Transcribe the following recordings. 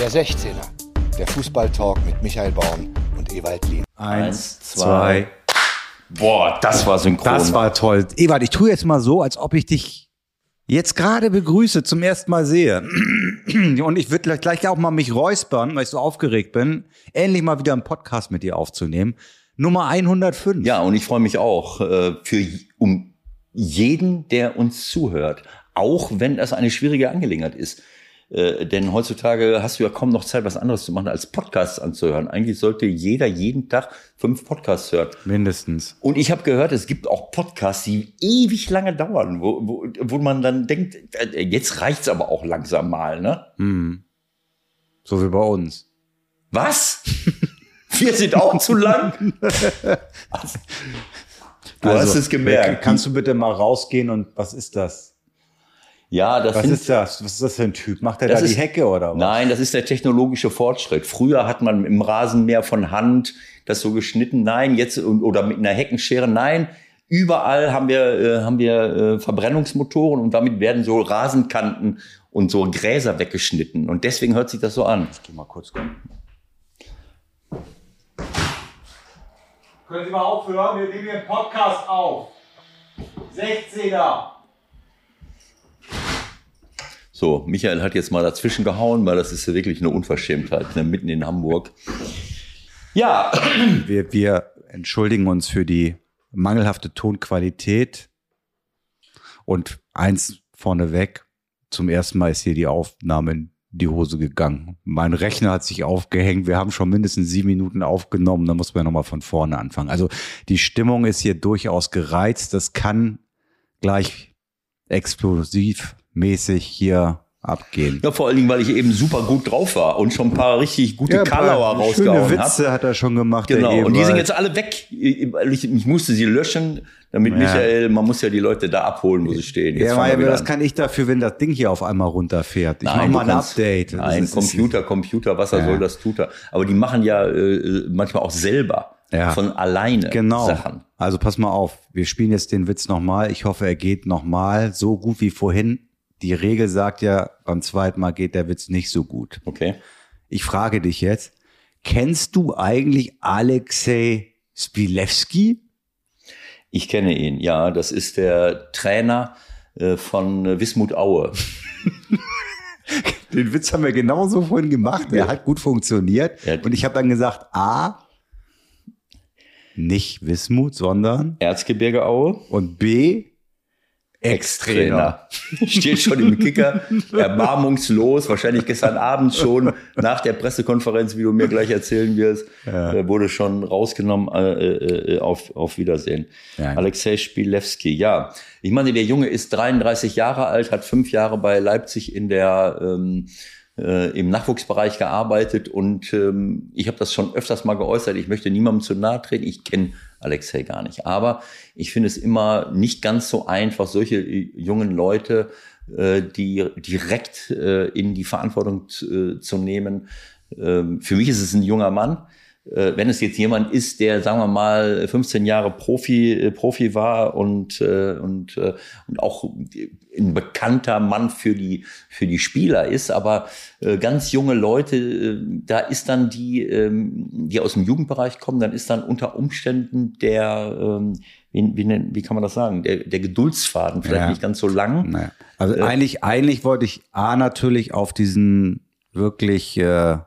Der 16er. Der Fußballtalk mit Michael Baum und Ewald Lien. Eins, zwei. Boah, das war synchron. Das war toll. Ewald, ich tue jetzt mal so, als ob ich dich jetzt gerade begrüße, zum ersten Mal sehe. Und ich würde gleich, gleich auch mal mich räuspern, weil ich so aufgeregt bin, endlich mal wieder einen Podcast mit dir aufzunehmen. Nummer 105. Ja, und ich freue mich auch äh, für um jeden, der uns zuhört, auch wenn das eine schwierige Angelegenheit ist. Äh, denn heutzutage hast du ja kaum noch Zeit, was anderes zu machen, als Podcasts anzuhören. Eigentlich sollte jeder jeden Tag fünf Podcasts hören. Mindestens. Und ich habe gehört, es gibt auch Podcasts, die ewig lange dauern, wo, wo, wo man dann denkt, äh, jetzt reicht's aber auch langsam mal, ne? Hm. So wie bei uns. Was? Wir sind auch zu lang. Du Also, hast es gemerkt. Kannst du bitte mal rausgehen und was ist das? Ja, das Was sind ist das? Was ist das für ein Typ? Macht er Das da die ist- Hecke oder was? Nein, das ist der technologische Fortschritt. Früher hat man im Rasenmäher von Hand das so geschnitten. Nein, jetzt oder mit einer Heckenschere. Nein, überall haben wir äh, haben wir äh, Verbrennungsmotoren und damit werden so Rasenkanten und so Gräser weggeschnitten und deswegen hört sich das so an. Geh mal kurz kommen. Können Sie mal aufhören? Wir nehmen hier einen Podcast auf. 16er. So, Michael hat jetzt mal dazwischen gehauen, weil das ist ja wirklich eine Unverschämtheit, ne, mitten in Hamburg. Ja, Wir, wir entschuldigen uns für die mangelhafte Tonqualität. Und eins vorneweg, zum ersten Mal ist hier die Aufnahme in die Hose gegangen. Mein Rechner hat sich aufgehängt. Wir haben schon mindestens sieben Minuten aufgenommen. Da muss man nochmal von vorne anfangen. Also die Stimmung ist hier durchaus gereizt. Das kann gleich explosivmäßig hier abgehen. ja, vor allen Dingen, weil ich eben super gut drauf war und schon ein paar richtig gute Ja, Kalauer rausgehauen habe. Witze hat er schon gemacht. Genau, und die sind jetzt alle weg. Ich, ich musste sie löschen, damit Ja. Michael, man muss ja die Leute da abholen, wo sie stehen. Jetzt Ja, wieder das an. kann ich dafür, wenn das Ding hier auf einmal runterfährt. Ich mach Nein, mal du ein Update. Nein, ist- Computer, Computer, was er Ja. soll, das tut er. Aber die machen ja äh, manchmal auch selber Ja. von alleine Genau. Sachen. Also pass mal auf. Wir spielen jetzt den Witz nochmal. Ich hoffe, er geht nochmal so gut wie vorhin. Die Regel sagt ja, beim zweiten Mal geht der Witz nicht so gut. Okay. Ich frage dich jetzt, kennst du eigentlich Alexei Spilewski? Ich kenne ihn, ja. Das ist der Trainer äh, von äh, Wismut Aue. Den Witz haben wir genauso vorhin gemacht. Der hat gut funktioniert. Ja. Und ich habe dann gesagt, A, nicht Wismut, sondern Erzgebirge Aue. und B, Ex-Trainer. Steht schon im Kicker, erbarmungslos, wahrscheinlich gestern Abend schon nach der Pressekonferenz, wie du mir gleich erzählen wirst, äh, wurde schon rausgenommen, äh, äh, auf, auf Wiedersehen. Ja. Alexei Spilewski, ja. Ich meine, der Junge ist 33 Jahre alt, hat fünf Jahre bei Leipzig in der ähm, äh, im Nachwuchsbereich gearbeitet und ähm, ich habe das schon öfters mal geäußert, ich möchte niemandem zu nahe treten, ich kenne Alexei gar nicht. Aber ich finde es immer nicht ganz so einfach, solche äh, jungen Leute äh, die direkt äh, in die Verantwortung zu, äh, zu nehmen. Ähm, für mich ist es ein junger Mann. Äh, wenn es jetzt jemand ist, der, sagen wir mal, 15 Jahre Profi, äh, Profi war und, äh, und, äh, und auch ein bekannter Mann für die, für die Spieler ist, aber äh, ganz junge Leute, äh, da ist dann die, ähm, die aus dem Jugendbereich kommen, dann ist dann unter Umständen der, ähm, wie, wie, wie kann man das sagen, der, der Geduldsfaden vielleicht Ja. nicht ganz so lang. Naja. Also eigentlich, eigentlich wollte ich A natürlich auf diesen wirklich, äh,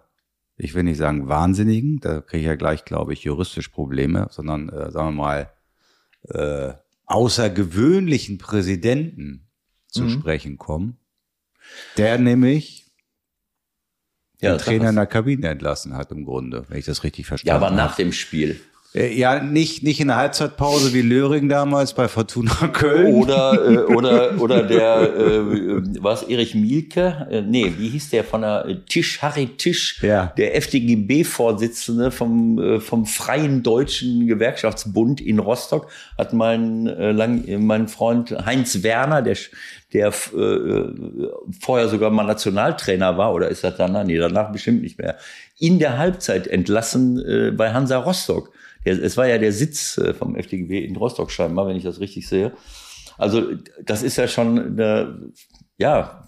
ich will nicht sagen wahnsinnigen, da kriege ich ja gleich, glaube ich, juristisch Probleme, sondern äh, sagen wir mal äh, außergewöhnlichen Präsidenten zu sprechen kommen, der nämlich den Ja, Trainer sag in der Kabine entlassen hat im Grunde, wenn ich das richtig ja, verstanden aber habe. nach dem Spiel. Äh, Ja, nicht, nicht in der Halbzeitpause wie Löring damals bei Fortuna Köln. Oder, äh, oder, oder der, äh, was, Erich Mielke? Äh, nee, wie hieß der von der äh, Tisch, Harry Tisch, Ja. der FDGB-Vorsitzende vom, äh, vom Freien Deutschen Gewerkschaftsbund in Rostock, hat mein, äh, lang, äh, mein Freund Heinz Werner, der, der äh, vorher sogar mal Nationaltrainer war, oder ist das danach? Nee, danach bestimmt nicht mehr, in der Halbzeit entlassen äh, bei Hansa Rostock. Der, es war ja der Sitz äh, vom FDGB in Rostock scheinbar, wenn ich das richtig sehe. Also das ist ja schon eine, ja,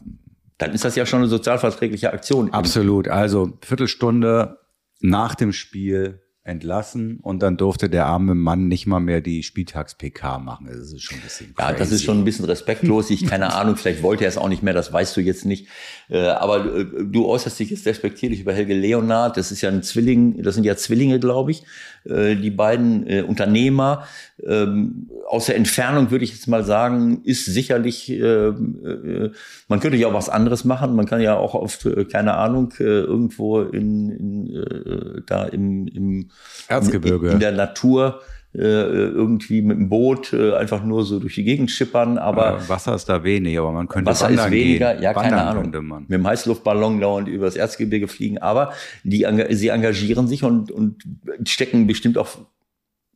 dann ist das ja schon eine sozialverträgliche Aktion. Absolut. Also Viertelstunde nach dem Spiel entlassen und dann durfte der arme Mann nicht mal mehr die Spieltags-PK machen. Das ist schon ein bisschen crazy. Ja, das ist schon ein bisschen respektlos. Ich keine Ahnung, vielleicht wollte er es auch nicht mehr, das weißt du jetzt nicht. Äh, aber äh, du äußerst dich jetzt respektierlich über Helge Leonard. Das ist ja ein Zwilling, das sind ja Zwillinge, glaube ich. Äh, die beiden Unternehmer. Ähm, aus der Entfernung würde ich jetzt mal sagen, ist sicherlich, man könnte ja auch was anderes machen. Man kann ja auch oft, keine Ahnung, irgendwo in, in da im, im Erzgebirge. In, in der Natur äh, irgendwie mit dem Boot äh, einfach nur so durch die Gegend schippern, aber ja, Wasser ist da wenig, aber man könnte Wasser ist weniger, gehen. ja wandern keine Ahnung, mit dem Heißluftballon dauernd übers Erzgebirge fliegen, aber die sie engagieren sich und und stecken bestimmt auch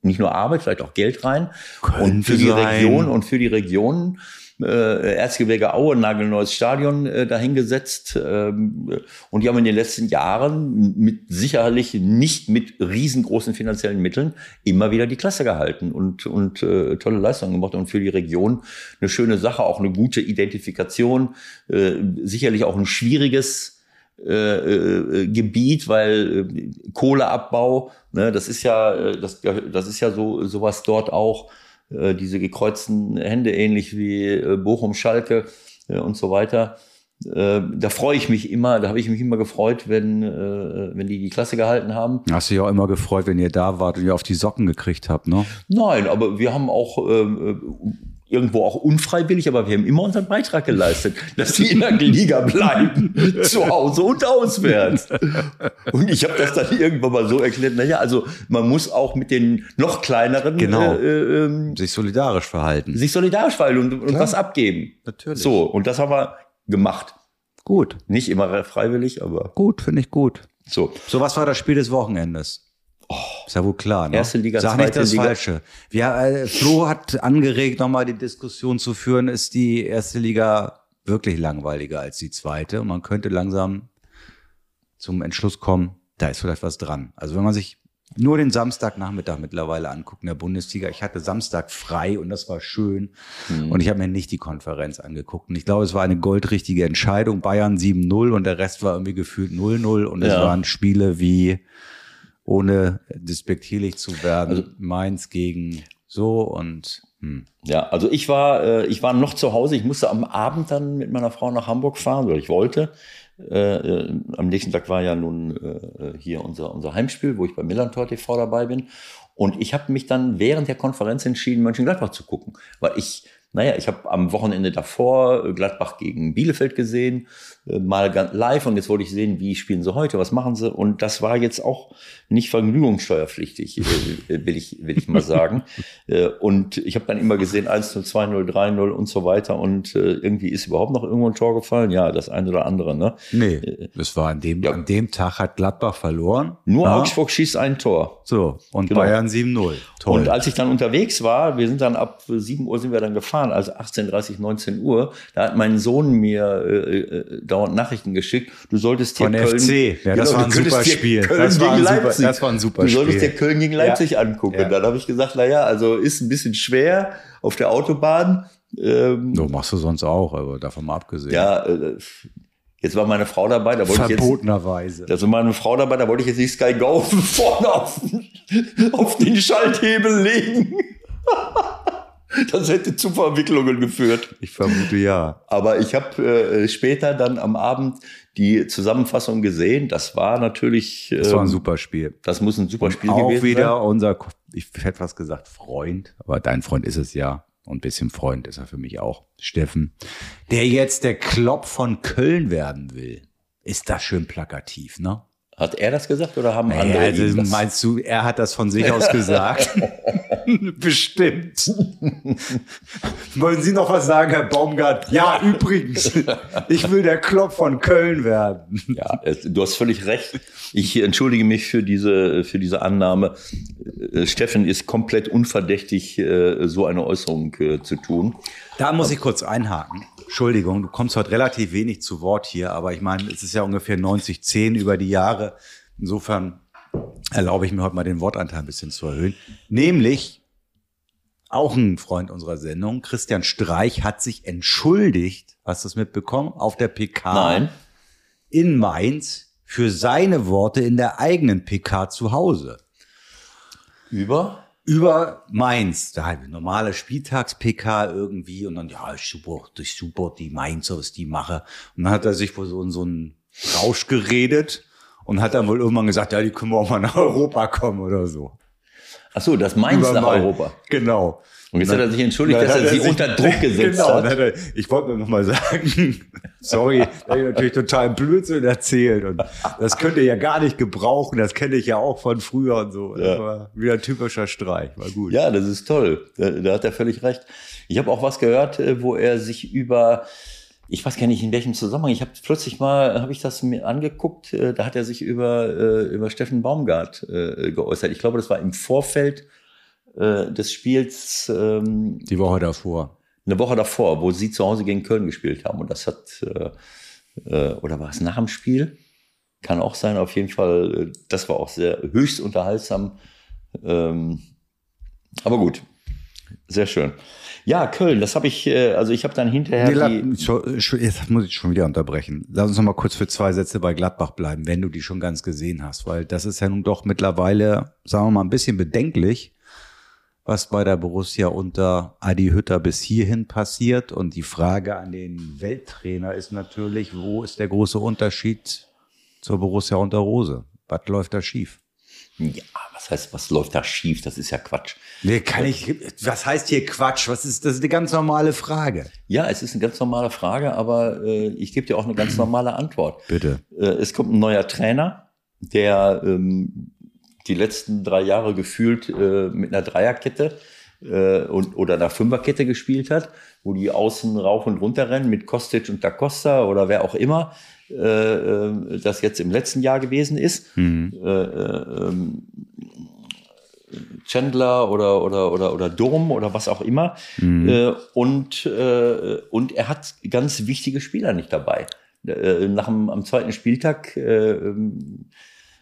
nicht nur Arbeit, vielleicht auch Geld rein Könnte und für die sein. Region und für die Region äh, Erzgebirge Aue, nagelneues Stadion äh, dahingesetzt. Ähm, und die haben in den letzten Jahren mit sicherlich nicht mit riesengroßen finanziellen Mitteln immer wieder die Klasse gehalten und, und äh, tolle Leistungen gemacht und für die Region eine schöne Sache, auch eine gute Identifikation, äh, sicherlich auch ein schwieriges äh, äh, Gebiet, weil äh, Kohleabbau, ne, das ist ja, äh, das, das ist ja so sowas dort auch äh, diese gekreuzten Hände, ähnlich wie äh, Bochum, Schalke äh, und so weiter. Äh, da freue ich mich immer, da habe ich mich immer gefreut, wenn, äh, wenn die die Klasse gehalten haben. Hast du dich auch immer gefreut, wenn ihr da wart und ihr auf die Socken gekriegt habt, ne? Nein, aber wir haben auch ähm, irgendwo auch unfreiwillig, aber wir haben immer unseren Beitrag geleistet, dass die in der Liga bleiben, zu Hause und auswärts. Und ich habe das dann irgendwann mal so erklärt, naja, also man muss auch mit den noch kleineren Genau. äh, ähm, Sich solidarisch verhalten. sich solidarisch verhalten und, und Klar. was abgeben. Natürlich. So, und das haben wir gemacht. Gut, Nicht immer freiwillig, aber gut, finde ich gut. so. So, was war das Spiel des Wochenendes? Ist ja wohl klar. Ne? Erste Liga, Sag nicht das Liga. Falsche. Wir, äh, Flo hat angeregt, nochmal die Diskussion zu führen, ist die erste Liga wirklich langweiliger als die zweite? Und man könnte langsam zum Entschluss kommen, da ist vielleicht was dran. Also wenn man sich nur den Samstagnachmittag mittlerweile anguckt in der Bundesliga. Ich hatte Samstag frei und das war schön. Hm. Und ich habe mir nicht die Konferenz angeguckt. Und ich glaube, es war eine goldrichtige Entscheidung. Bayern 7-0 und der Rest war irgendwie gefühlt 0-0. Und es Ja. waren Spiele wie, ohne despektierlich zu werden, Also Mainz gegen so und hm. Ja, also ich war, äh, ich war noch zu Hause. Ich musste am Abend dann mit meiner Frau nach Hamburg fahren, oder ich wollte. Äh, äh, am nächsten Tag war ja nun äh, hier unser, unser Heimspiel, wo ich bei Millantor TV dabei bin. Und ich habe mich dann während der Konferenz entschieden, Mönchengladbach zu gucken. Weil ich, naja, ich habe am Wochenende davor äh, Gladbach gegen Bielefeld gesehen, äh, mal live. Und jetzt wollte ich sehen, wie spielen sie heute, was machen sie. Und das war jetzt auch nicht vergnügungssteuerpflichtig, äh, will, ich, will ich mal sagen. Und ich habe dann immer gesehen 1-0, 2-0, 3-0 und so weiter. Und irgendwie ist überhaupt noch irgendwo ein Tor gefallen. Ja, das eine oder andere. Ne? Nee, es war an dem, ja. an dem Tag hat Gladbach verloren. Nur Ja. Augsburg schießt ein Tor. So, und Genau. Bayern 7-0. Toll. Und als ich dann unterwegs war, wir sind dann ab 7 Uhr sind wir dann gefahren, also 18.30, 19 Uhr, da hat mein Sohn mir äh, äh, dauernd Nachrichten geschickt, du solltest hier Von Köln, FC. Ja, das war ein super Spiel. Köln Das war gegen ein super- Leipzig. das war ein super Du solltest Spiel. dir Köln gegen Leipzig angucken. Ja. Dann habe ich gesagt, na ja, also ist ein bisschen schwer auf der Autobahn. Ähm, so machst du sonst auch, aber davon mal abgesehen. Ja, äh, jetzt war meine Frau dabei, da wollte ich jetzt Verbotenerweise. da war meine Frau dabei, da wollte ich jetzt nicht Sky Go vorne auf, auf den Schalthebel legen. Das hätte zu Verwicklungen geführt. Ich vermute ja. Aber ich habe äh, später dann am Abend die Zusammenfassung gesehen. Das war natürlich, Das war ein ähm, super Spiel. das muss ein super Spiel auch gewesen wieder sein. unser, ich hätte was gesagt, Freund, aber dein Freund ist es ja. Und ein bisschen Freund ist er für mich auch. Steffen, der jetzt der Klopp von Köln werden will. Ist das schön plakativ, ne? Hat er das gesagt oder haben andere Naja, also ihm das? meinst du, er hat das von sich aus gesagt? Bestimmt. Wollen Sie noch was sagen, Herr Baumgart? Ja, übrigens, ich will der Klopp von Köln werden. Ja, du hast völlig recht. Ich entschuldige mich für diese, für diese Annahme. Äh, Steffen ist komplett unverdächtig, äh, so eine Äußerung äh, zu tun. Da muss ich kurz einhaken. Entschuldigung, du kommst heute relativ wenig zu Wort hier, aber ich meine, es ist ja ungefähr 90-10 über die Jahre. Insofern erlaube ich mir heute mal den Wortanteil ein bisschen zu erhöhen. Nämlich, auch ein Freund unserer Sendung, Christian Streich, hat sich entschuldigt, Hast du es mitbekommen? Auf der PK Nein. in Mainz für seine Worte in der eigenen PK zu Hause. Über? Über Mainz, da halt normale Spieltags-PK irgendwie und dann, ja, ich super, ich super die Mainzer, was die mache. Und dann hat er sich wohl so in so einen Rausch geredet und hat dann wohl irgendwann gesagt, ja, die können wir auch mal nach Europa kommen oder so. Ach so, das Mainz Über nach Main. Europa. Genau. Und jetzt hat er sich entschuldigt, dass er sich- unter Druck gesetzt genau, hat. er, ich wollte nur noch mal sagen, sorry, da habe ich natürlich total Blödsinn erzählt und das könnt ihr ja gar nicht gebrauchen, das kenne ich ja auch von früher und so. Das Ja. war wieder ein typischer Streich, war gut. Ja, das ist toll. Da, da hat er völlig recht. Ich habe auch was gehört, äh, wo er sich über, ich weiß gar nicht in welchem Zusammenhang, ich habe plötzlich mal, habe ich das mir angeguckt, äh, da hat er sich über, äh, über Steffen Baumgart geäußert. Ich glaube, das war im Vorfeld äh, des Spiels ähm, Die Woche davor. eine Woche davor, wo sie zu Hause gegen Köln gespielt haben. Und das hat, äh, äh, oder war es nach dem Spiel? Kann auch sein, auf jeden Fall. äh, Das war auch sehr höchst unterhaltsam. Ähm, aber gut, sehr schön. Ja, Köln, das habe ich, also ich habe dann hinterher Nee, jetzt muss ich schon wieder unterbrechen. Lass uns noch mal kurz für zwei Sätze bei Gladbach bleiben, wenn du die schon ganz gesehen hast, weil das ist ja nun doch mittlerweile, sagen wir mal, ein bisschen bedenklich, was bei der Borussia unter Adi Hütter bis hierhin passiert. Und die Frage an den Welttrainer ist natürlich, wo ist der große Unterschied zur Borussia unter Rose? Was läuft da schief? ja, was heißt, was läuft da schief? Das ist ja Quatsch. Nee, kann ich, was heißt hier Quatsch? Was ist, das ist eine ganz normale Frage. Ja, es ist eine ganz normale Frage, aber äh, ich gebe dir auch eine ganz normale Antwort. Bitte. Äh, es kommt ein neuer Trainer, der ähm, die letzten drei Jahre gefühlt äh, mit einer Dreierkette äh, und, oder einer Fünferkette gespielt hat, wo die außen rauf und runter rennen mit Kostic und Da Costa oder wer auch immer äh, äh, das jetzt im letzten Jahr gewesen ist. Äh, ähm, Chandler oder, oder, oder, oder Dom oder was auch immer. Äh, und, und er hat ganz wichtige Spieler nicht dabei. Nach dem, am zweiten Spieltag,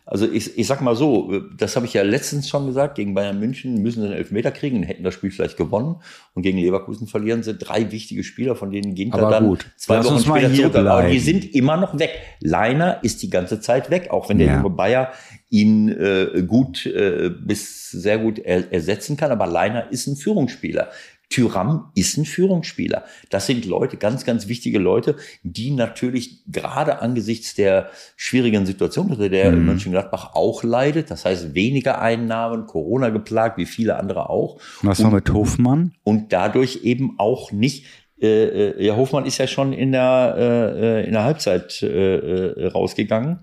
also ich, ich sag mal so, das habe ich ja letztens schon gesagt, gegen Bayern München müssen sie einen Elfmeter kriegen, hätten das Spiel vielleicht gewonnen. Und gegen Leverkusen verlieren sie drei wichtige Spieler, von denen Ginter Aber dann gut, zwei Wochen später zurück. Aber die bleiben. sind immer noch weg. Leiner ist die ganze Zeit weg, auch wenn der Ja. junge Bayer ihn äh, gut äh, bis sehr gut er, ersetzen kann. Aber Leiner ist ein Führungsspieler. Tyram ist ein Führungsspieler. Das sind Leute, ganz, ganz wichtige Leute, die natürlich gerade angesichts der schwierigen Situation, unter der Mhm. Mönchengladbach auch leidet, das heißt weniger Einnahmen, Corona geplagt, wie viele andere auch, Was war mit Hofmann? und dadurch eben auch nicht. Äh, äh, ja, Hofmann ist ja schon in der, äh, äh, in der Halbzeit äh, äh, rausgegangen.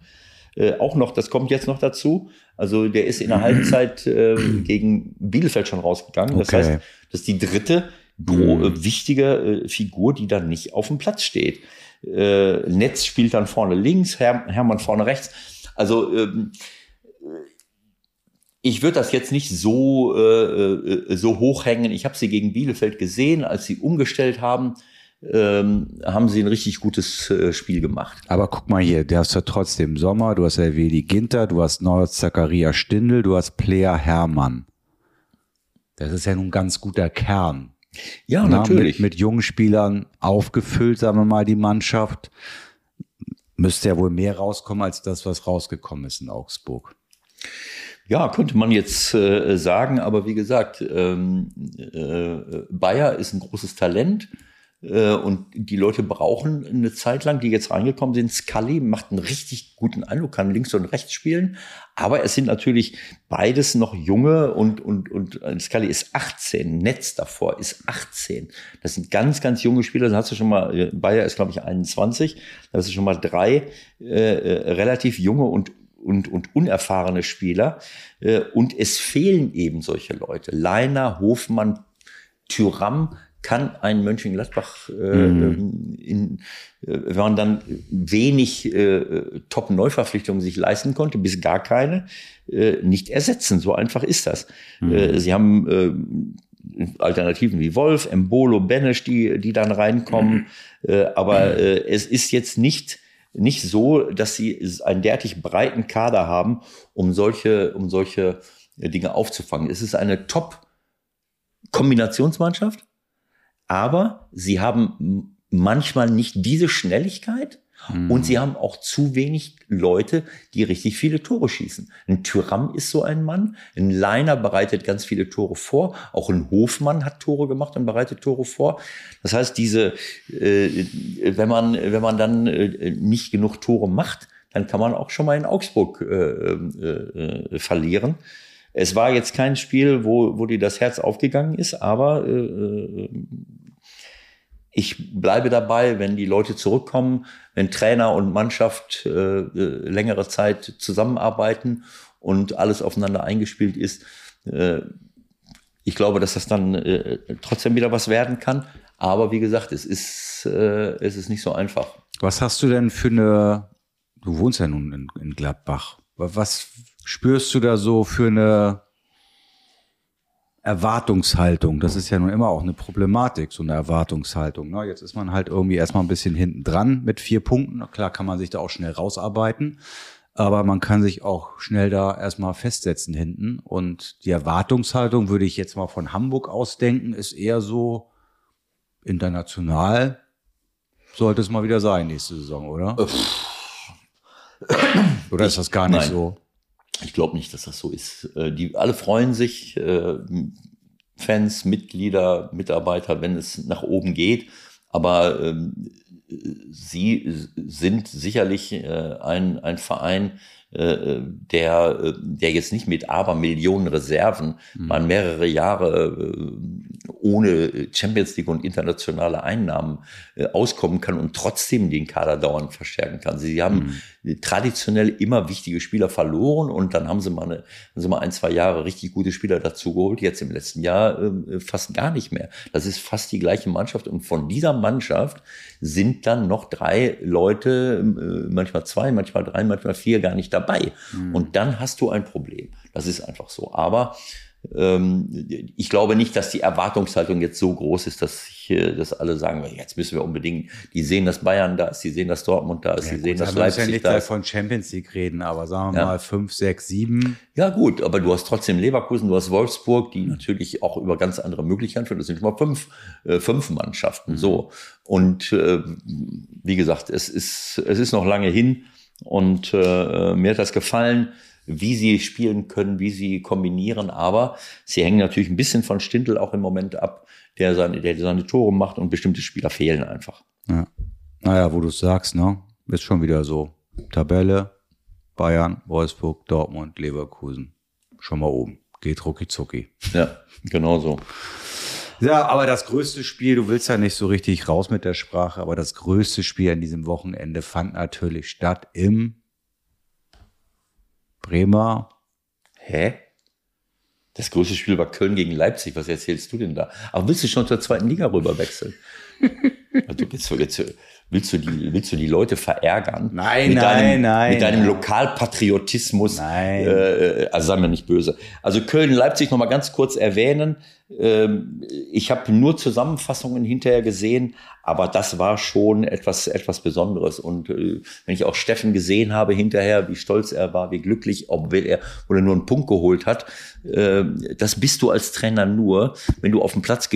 Auch noch, das kommt jetzt noch dazu. Also der ist in der Halbzeit äh, gegen Bielefeld schon rausgegangen. Das Okay. heißt, das ist die dritte gro äh, wichtige äh, Figur, die dann nicht auf dem Platz steht. Äh, Netz spielt dann vorne links, Her Hermann vorne rechts. Also ähm, ich würde das jetzt nicht so, äh, äh, so hochhängen. Ich habe sie gegen Bielefeld gesehen, als sie umgestellt haben, ähm, haben sie ein richtig gutes äh, Spiel gemacht. Aber guck mal hier, du hast ja trotzdem Sommer, du hast ja Weli Ginter, du hast Neuer Zakaria Stindl, du hast Player Hermann. Das ist ja nun ein ganz guter Kern. Ja, Na, natürlich. Mit, mit jungen Spielern aufgefüllt, sagen wir mal, die Mannschaft. Müsste ja wohl mehr rauskommen als das, was rausgekommen ist in Augsburg. Ja, könnte man jetzt äh, sagen, aber wie gesagt, ähm, äh, Bayer ist ein großes Talent und die Leute brauchen eine Zeit lang, die jetzt reingekommen sind. Scully macht einen richtig guten Eindruck, kann links und rechts spielen, aber es sind natürlich beides noch junge und, und, und äh, Scully ist 18, Netz davor ist 18. Das sind ganz, ganz junge Spieler. Da hast du schon mal, äh, Bayer ist glaube ich 21, da hast du schon mal drei äh, äh, relativ junge und und, und unerfahrene Spieler. Äh, Und es fehlen eben solche Leute. Leiner, Hofmann, Tyram kann ein Mönchengladbach, äh, ähm, in, äh, wenn man dann wenig äh, Top-Neuverpflichtungen sich leisten konnte, bis gar keine, äh, nicht ersetzen. So einfach ist das. Äh, sie haben äh, Alternativen wie Wolf, Embolo, Benesch, die, die dann reinkommen. Äh, aber äh, es ist jetzt nicht nicht so, dass sie einen derartig breiten Kader haben, um solche, um solche Dinge aufzufangen. Es ist eine Top-Kombinationsmannschaft, aber sie haben manchmal nicht diese Schnelligkeit Mhm. und sie haben auch zu wenig Leute, die richtig viele Tore schießen. Ein Tyram ist so ein Mann, ein Leiner bereitet ganz viele Tore vor, auch ein Hofmann hat Tore gemacht und bereitet Tore vor. Das heißt, diese, äh, wenn man wenn man dann äh, nicht genug Tore macht, dann kann man auch schon mal in Augsburg äh, äh, äh, verlieren. Es war jetzt kein Spiel, wo, wo dir das Herz aufgegangen ist, aber äh, äh, ich bleibe dabei, wenn die Leute zurückkommen, wenn Trainer und Mannschaft äh, äh, längere Zeit zusammenarbeiten und alles aufeinander eingespielt ist. Äh, ich glaube, dass das dann äh, trotzdem wieder was werden kann. Aber wie gesagt, es ist, äh, es ist nicht so einfach. Was hast du denn für eine, du wohnst ja nun in, in Gladbach, was spürst du da so für eine Erwartungshaltung? Das ist ja nun immer auch eine Problematik, so eine Erwartungshaltung. Ne? Jetzt ist man halt irgendwie erstmal ein bisschen hinten dran mit vier Punkten. Na Klar kann man sich da auch schnell rausarbeiten, aber man kann sich auch schnell da erstmal festsetzen hinten. Und die Erwartungshaltung, würde ich jetzt mal von Hamburg ausdenken, ist eher so international sollte es mal wieder sein nächste Saison, oder? Oder ist das gar nicht Nein. so? Ich glaube nicht, dass das so ist. Äh, Die alle freuen sich, äh, Fans, Mitglieder, Mitarbeiter, wenn es nach oben geht. Aber ähm, sie sind sicherlich äh, ein, ein Verein, der, äh, der jetzt nicht mit Abermillionen Reserven mal mehrere Jahre äh, ohne Champions League und internationale Einnahmen äh, auskommen kann und trotzdem den Kader dauernd verstärken kann. Sie haben traditionell immer wichtige Spieler verloren und dann haben sie mal, eine, sie mal ein, zwei Jahre richtig gute Spieler dazugeholt. Jetzt im letzten Jahr äh, fast gar nicht mehr. Das ist fast die gleiche Mannschaft und von dieser Mannschaft sind dann noch drei Leute, äh, manchmal zwei, manchmal drei, manchmal vier gar nicht dabei. Und dann hast du ein Problem. Das ist einfach so. Aber ähm, ich glaube nicht, dass die Erwartungshaltung jetzt so groß ist, dass, ich, äh, dass alle sagen, jetzt müssen wir unbedingt, die sehen, dass Bayern da ist, die sehen, dass Dortmund da ist, die sehen, dass wir müssen ja Leipzig nicht da gleich ist. von Champions League reden, aber sagen wir Ja. mal fünf, sechs, sieben. Ja gut, aber du hast trotzdem Leverkusen, du hast Wolfsburg, die natürlich auch über ganz andere Möglichkeiten führen. Das sind schon mal fünf, äh, fünf Mannschaften. So. Und äh, wie gesagt, es ist, es ist noch lange hin und äh, mir hat das gefallen, wie sie spielen können, wie sie kombinieren, aber sie hängen natürlich ein bisschen von Stindl auch im Moment ab, der seine, der seine Tore macht und bestimmte Spieler fehlen einfach. Ja. Naja, wo du es sagst, ne? Ist schon wieder so. Tabelle, Bayern, Wolfsburg, Dortmund, Leverkusen. Schon mal oben. Geht rucki zucki. Ja, genau so. Ja, aber das größte Spiel, du willst ja nicht so richtig raus mit der Sprache, aber das größte Spiel an diesem Wochenende fand natürlich statt im Bremer. Hä? Das größte Spiel war Köln gegen Leipzig. Was erzählst du denn da? Aber willst du schon zur zweiten Liga rüber wechseln? Also jetzt, jetzt, willst, du die, willst du die Leute verärgern? Nein, mit nein, deinem, nein, Mit deinem. Lokalpatriotismus. Nein. Äh, also sei mir nicht böse. Also Köln, Leipzig noch mal ganz kurz erwähnen. Ähm, ich habe nur Zusammenfassungen hinterher gesehen, aber das war schon etwas, etwas Besonderes. Und äh, wenn ich auch Steffen gesehen habe hinterher, wie stolz er war, wie glücklich, obwohl er, obwohl er nur einen Punkt geholt hat, äh, das bist du als Trainer nur, wenn du auf dem Platz,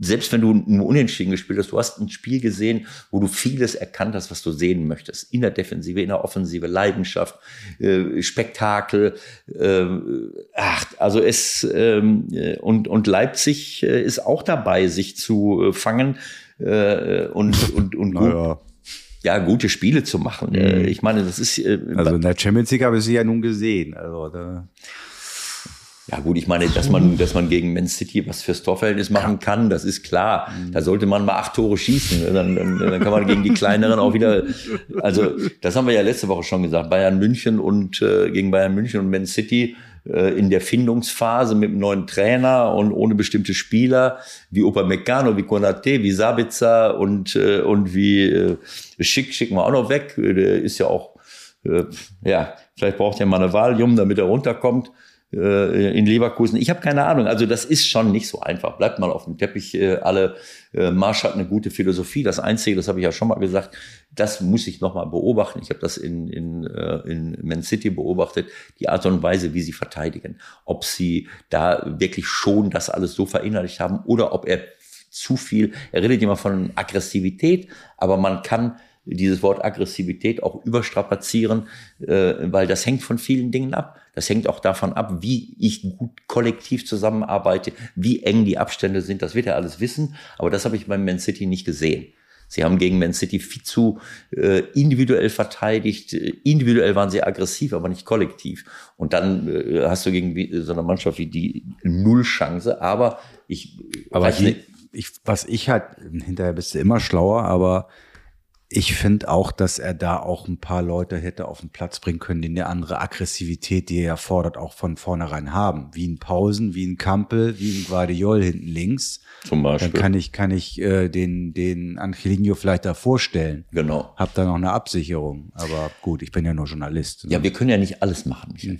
selbst wenn du nur unentschieden gespielt hast, du hast ein Spiel gesehen, wo du vieles erkannt hast, was du sehen möchtest. In der Defensive, in der Offensive, Leidenschaft, äh, Spektakel. Äh, ach, also es ähm, äh, und, und Leipzig äh, ist auch dabei, sich zu äh, fangen äh, und, und, und gut, Naja. ja, gute Spiele zu machen. Äh, ich meine, das ist äh, Also in der Champions League habe ich sie ja nun gesehen. Also da, Ja gut, ich meine, dass man, dass man gegen Man City was fürs Torverhältnis machen kann, das ist klar. Da sollte man mal acht Tore schießen. Dann, dann, dann kann man gegen die kleineren auch wieder. Also das haben wir ja letzte Woche schon gesagt. Bayern München und äh, gegen Bayern München und Man City in der Findungsphase mit einem neuen Trainer und ohne bestimmte Spieler wie Upamecano, wie Konate, wie Sabitzer und äh, und wie äh, Schick schicken wir auch noch weg. Der ist ja auch äh, ja vielleicht braucht er mal eine Valium, damit er runterkommt äh, in Leverkusen. Ich habe keine Ahnung. Also das ist schon nicht so einfach. Bleibt mal auf dem Teppich. Äh, alle äh, Marsch hat eine gute Philosophie. Das Einzige, das habe ich ja schon mal gesagt, das muss ich noch mal beobachten. Ich habe das in, in, äh, in Man City beobachtet, die Art und Weise, wie sie verteidigen. Ob sie da wirklich schon das alles so verinnerlicht haben oder ob er zu viel. Er redet immer von Aggressivität, aber man kann dieses Wort Aggressivität auch überstrapazieren, äh, weil das hängt von vielen Dingen ab. Das hängt auch davon ab, wie ich gut kollektiv zusammenarbeite, wie eng die Abstände sind. Das wird er alles wissen, aber das habe ich beim Man City nicht gesehen. Sie haben gegen Man City viel zu äh, individuell verteidigt. Individuell waren sie aggressiv, aber nicht kollektiv. Und dann äh, hast du gegen so eine Mannschaft wie die null Chance. Aber ich. Aber die, ich, was ich halt, hinterher bist du immer schlauer, aber ich finde auch, dass er da auch ein paar Leute hätte auf den Platz bringen können, die eine andere Aggressivität, die er fordert, auch von vornherein haben. Wie ein Pausen, wie ein Kampel, wie ein Guardiol hinten links. Zum Beispiel. Dann kann ich, kann ich äh, den, den Angelino vielleicht da vorstellen. Genau. Hab da noch eine Absicherung. Aber gut, ich bin ja nur Journalist. Ne? Ja, wir können ja nicht alles machen. Michael.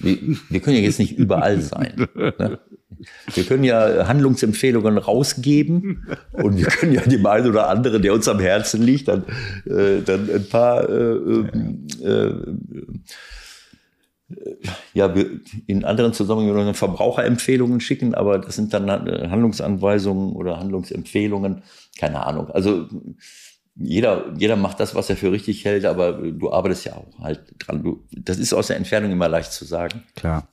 Wir, wir können ja jetzt nicht überall sein. Ne? Wir können ja Handlungsempfehlungen rausgeben und wir können ja dem einen oder anderen, der uns am Herzen liegt, dann, äh, dann ein paar äh, äh, ja, in anderen Zusammenhängen Verbraucherempfehlungen schicken, aber das sind dann Handlungsanweisungen oder Handlungsempfehlungen, keine Ahnung. Also jeder, jeder macht das, was er für richtig hält, aber du arbeitest ja auch halt dran. Du, das ist aus der Entfernung immer leicht zu sagen. Klar.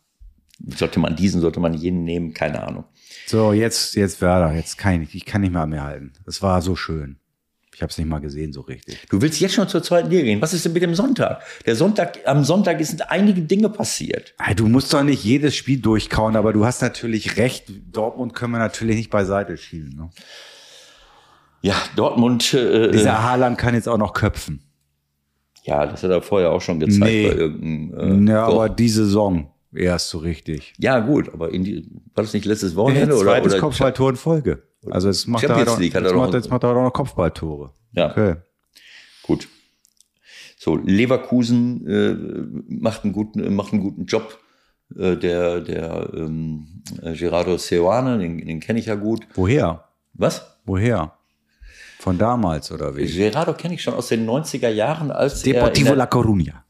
Sollte man diesen, sollte man jenen nehmen, keine Ahnung. So, jetzt, jetzt Werder, jetzt kann ich, ich kann nicht mehr mehr halten. Das war so schön. Ich habe es nicht mal gesehen so richtig. Du willst jetzt schon zur zweiten Liga gehen. Was ist denn mit dem Sonntag? Der Sonntag, am Sonntag sind einige Dinge passiert. Du musst doch nicht jedes Spiel durchkauen, aber du hast natürlich recht. Dortmund können wir natürlich nicht beiseite schieben. Ne? Ja, Dortmund. Äh, Dieser Haaland kann jetzt auch noch köpfen. Ja, das hat er vorher auch schon gezeigt nee. bei irgendeinem. Äh, ja, aber die Saison erst so richtig. Ja, gut, aber in die, war das nicht letztes Wochenende? Ja, zweites oder, Kopfballtor in Folge. Also es macht Champions er League er jetzt, macht, jetzt macht er auch noch Kopfballtore. Ja. Okay. Gut. So, Leverkusen äh, macht, einen guten, macht einen guten Job. Äh, der der ähm, Gerardo Seoane, den, den kenne ich ja gut. Woher? Was? Woher? Von damals oder wie? Gerardo kenne ich schon aus den 90er Jahren, als Deportivo La Coruña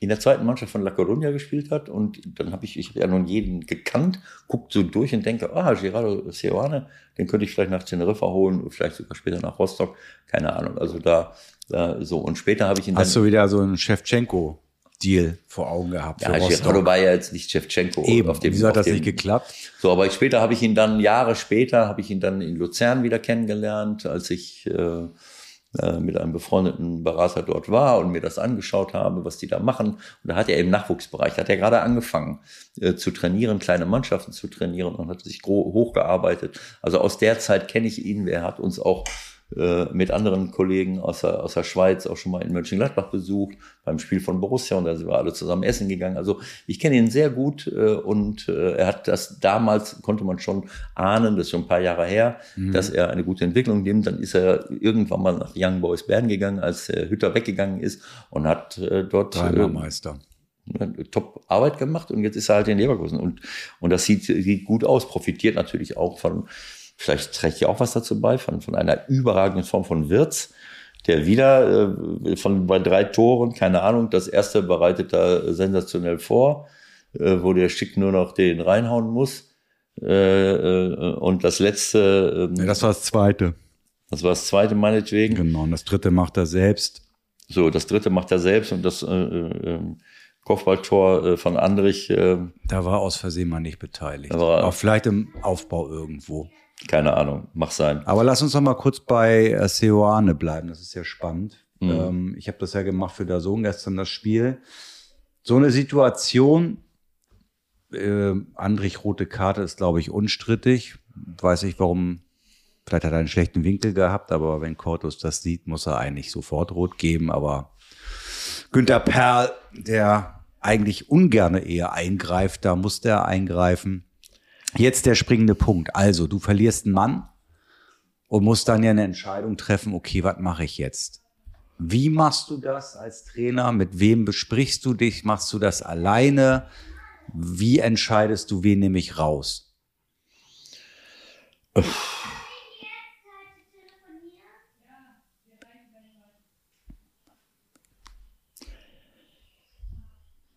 in der zweiten Mannschaft von La Coruña gespielt hat. Und dann habe ich, ich habe ja nun jeden gekannt, guckt so durch und denke, ah, Gerardo Seoane, den könnte ich vielleicht nach Teneriffa holen, vielleicht sogar später nach Rostock, keine Ahnung. Also da, da so. Und später habe ich ihn Hast dann, du wieder so einen Shevchenko Deal vor Augen gehabt. Ja, Gerardo war ja jetzt nicht Shevchenko. Eben, auf dem, wieso hat das dem, nicht geklappt? So, aber später habe ich ihn dann, Jahre später, habe ich ihn dann in Luzern wieder kennengelernt, als ich äh, mit einem befreundeten Berater dort war und mir das angeschaut habe, was die da machen. Und da hat er im Nachwuchsbereich, hat er gerade angefangen äh, zu trainieren, kleine Mannschaften zu trainieren und hat sich hochgearbeitet. Also aus der Zeit kenne ich ihn. Er hat uns auch äh, mit anderen Kollegen aus der, aus der Schweiz auch schon mal in Mönchengladbach besucht, beim Spiel von Borussia und da sind wir alle zusammen essen gegangen. Also ich kenne ihn sehr gut äh, und äh, er hat das damals, konnte man schon ahnen, das ist schon ein paar Jahre her, mhm. dass er eine gute Entwicklung nimmt. Dann ist er irgendwann mal nach Young Boys Bern gegangen, als äh, Hütter weggegangen ist und hat äh, dort... Dreimal Meister top Arbeit gemacht und jetzt ist er halt in Leverkusen und, und das sieht, sieht gut aus, profitiert natürlich auch von, vielleicht trägt ja auch was dazu bei, von, von einer überragenden Form von Wirtz, der wieder äh, von bei drei Toren, keine Ahnung, das erste bereitet er sensationell vor, äh, wo der Schick nur noch den reinhauen muss. Äh, äh, und das letzte. Äh, ja, das war das zweite. Das war das zweite meinetwegen. Genau, und das dritte macht er selbst. So, das dritte macht er selbst und das äh, äh, ähm, Kopfballtor von Andrich. Äh, da war aus Versehen mal nicht beteiligt. Aber, Auch vielleicht im Aufbau irgendwo. Keine Ahnung, mach sein. Aber lass uns noch mal kurz bei äh, Seoane bleiben. Das ist ja spannend. Mhm. Ähm, ich habe das ja gemacht für der Sohn gestern das Spiel. So eine Situation, äh, Andrich rote Karte ist, glaube ich, unstrittig. Weiß ich, warum. Vielleicht hat er einen schlechten Winkel gehabt, aber wenn Cortus das sieht, muss er eigentlich sofort rot geben. Aber Günther Perl, der eigentlich ungerne eher eingreift, da muss der eingreifen. Jetzt der springende Punkt. Also, du verlierst einen Mann und musst dann ja eine Entscheidung treffen, okay, was mache ich jetzt? Wie machst du das als Trainer? Mit wem besprichst du dich? Machst du das alleine? Wie entscheidest du, wen nehme ich raus?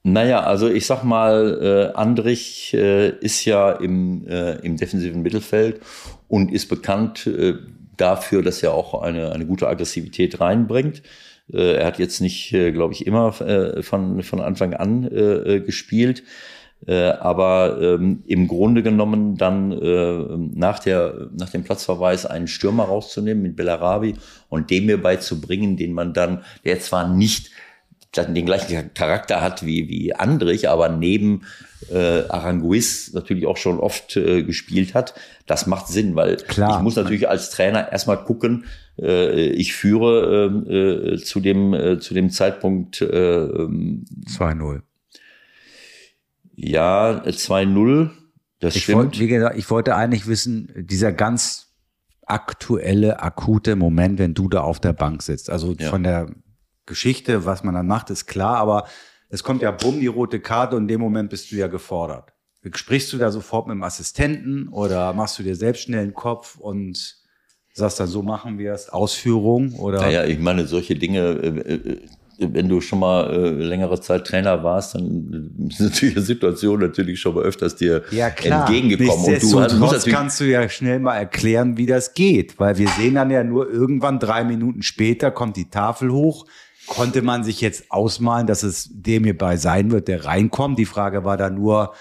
Naja, also ich sag mal, äh, Andrich äh, ist ja im, äh, im defensiven Mittelfeld und ist bekannt äh, dafür, dass er auch eine, eine gute Aggressivität reinbringt. Äh, er hat jetzt nicht, äh, glaube ich, immer äh, von, von Anfang an äh, äh gespielt. Äh, aber ähm, im Grunde genommen dann äh, nach, der, nach dem Platzverweis einen Stürmer rauszunehmen mit Bellarabi und dem mir beizubringen, den man dann, der zwar nicht den gleichen Charakter hat wie, wie Andrich, aber neben äh, Aranguiz natürlich auch schon oft äh, gespielt hat. Das macht Sinn, weil Klar. ich muss natürlich als Trainer erstmal gucken, äh, ich führe ähm, äh, zu, dem, äh, zu dem Zeitpunkt äh, 2-0. Ähm, ja, 2-0. Das ich stimmt. Wollt, wie gesagt, ich wollte eigentlich wissen, dieser ganz aktuelle, akute Moment, wenn du da auf der Bank sitzt. Also ja. von der Geschichte, was man dann macht, ist klar, aber es kommt ja bumm die rote Karte und in dem Moment bist du ja gefordert. Sprichst du da sofort mit dem Assistenten oder machst du dir selbst schnell den Kopf und sagst dann, so machen wir es, Ausführung oder? Naja, ich meine, solche Dinge, äh, äh, wenn du schon mal äh, längere Zeit Trainer warst, dann ist natürlich eine Situation natürlich schon mal öfters dir ja, klar. entgegengekommen. Und du hast, musst kannst du ja schnell mal erklären, wie das geht, weil wir sehen dann ja nur irgendwann drei Minuten später kommt die Tafel hoch, konnte man sich jetzt ausmalen, dass es dem hierbei sein wird, der reinkommt. Die Frage war dann nur,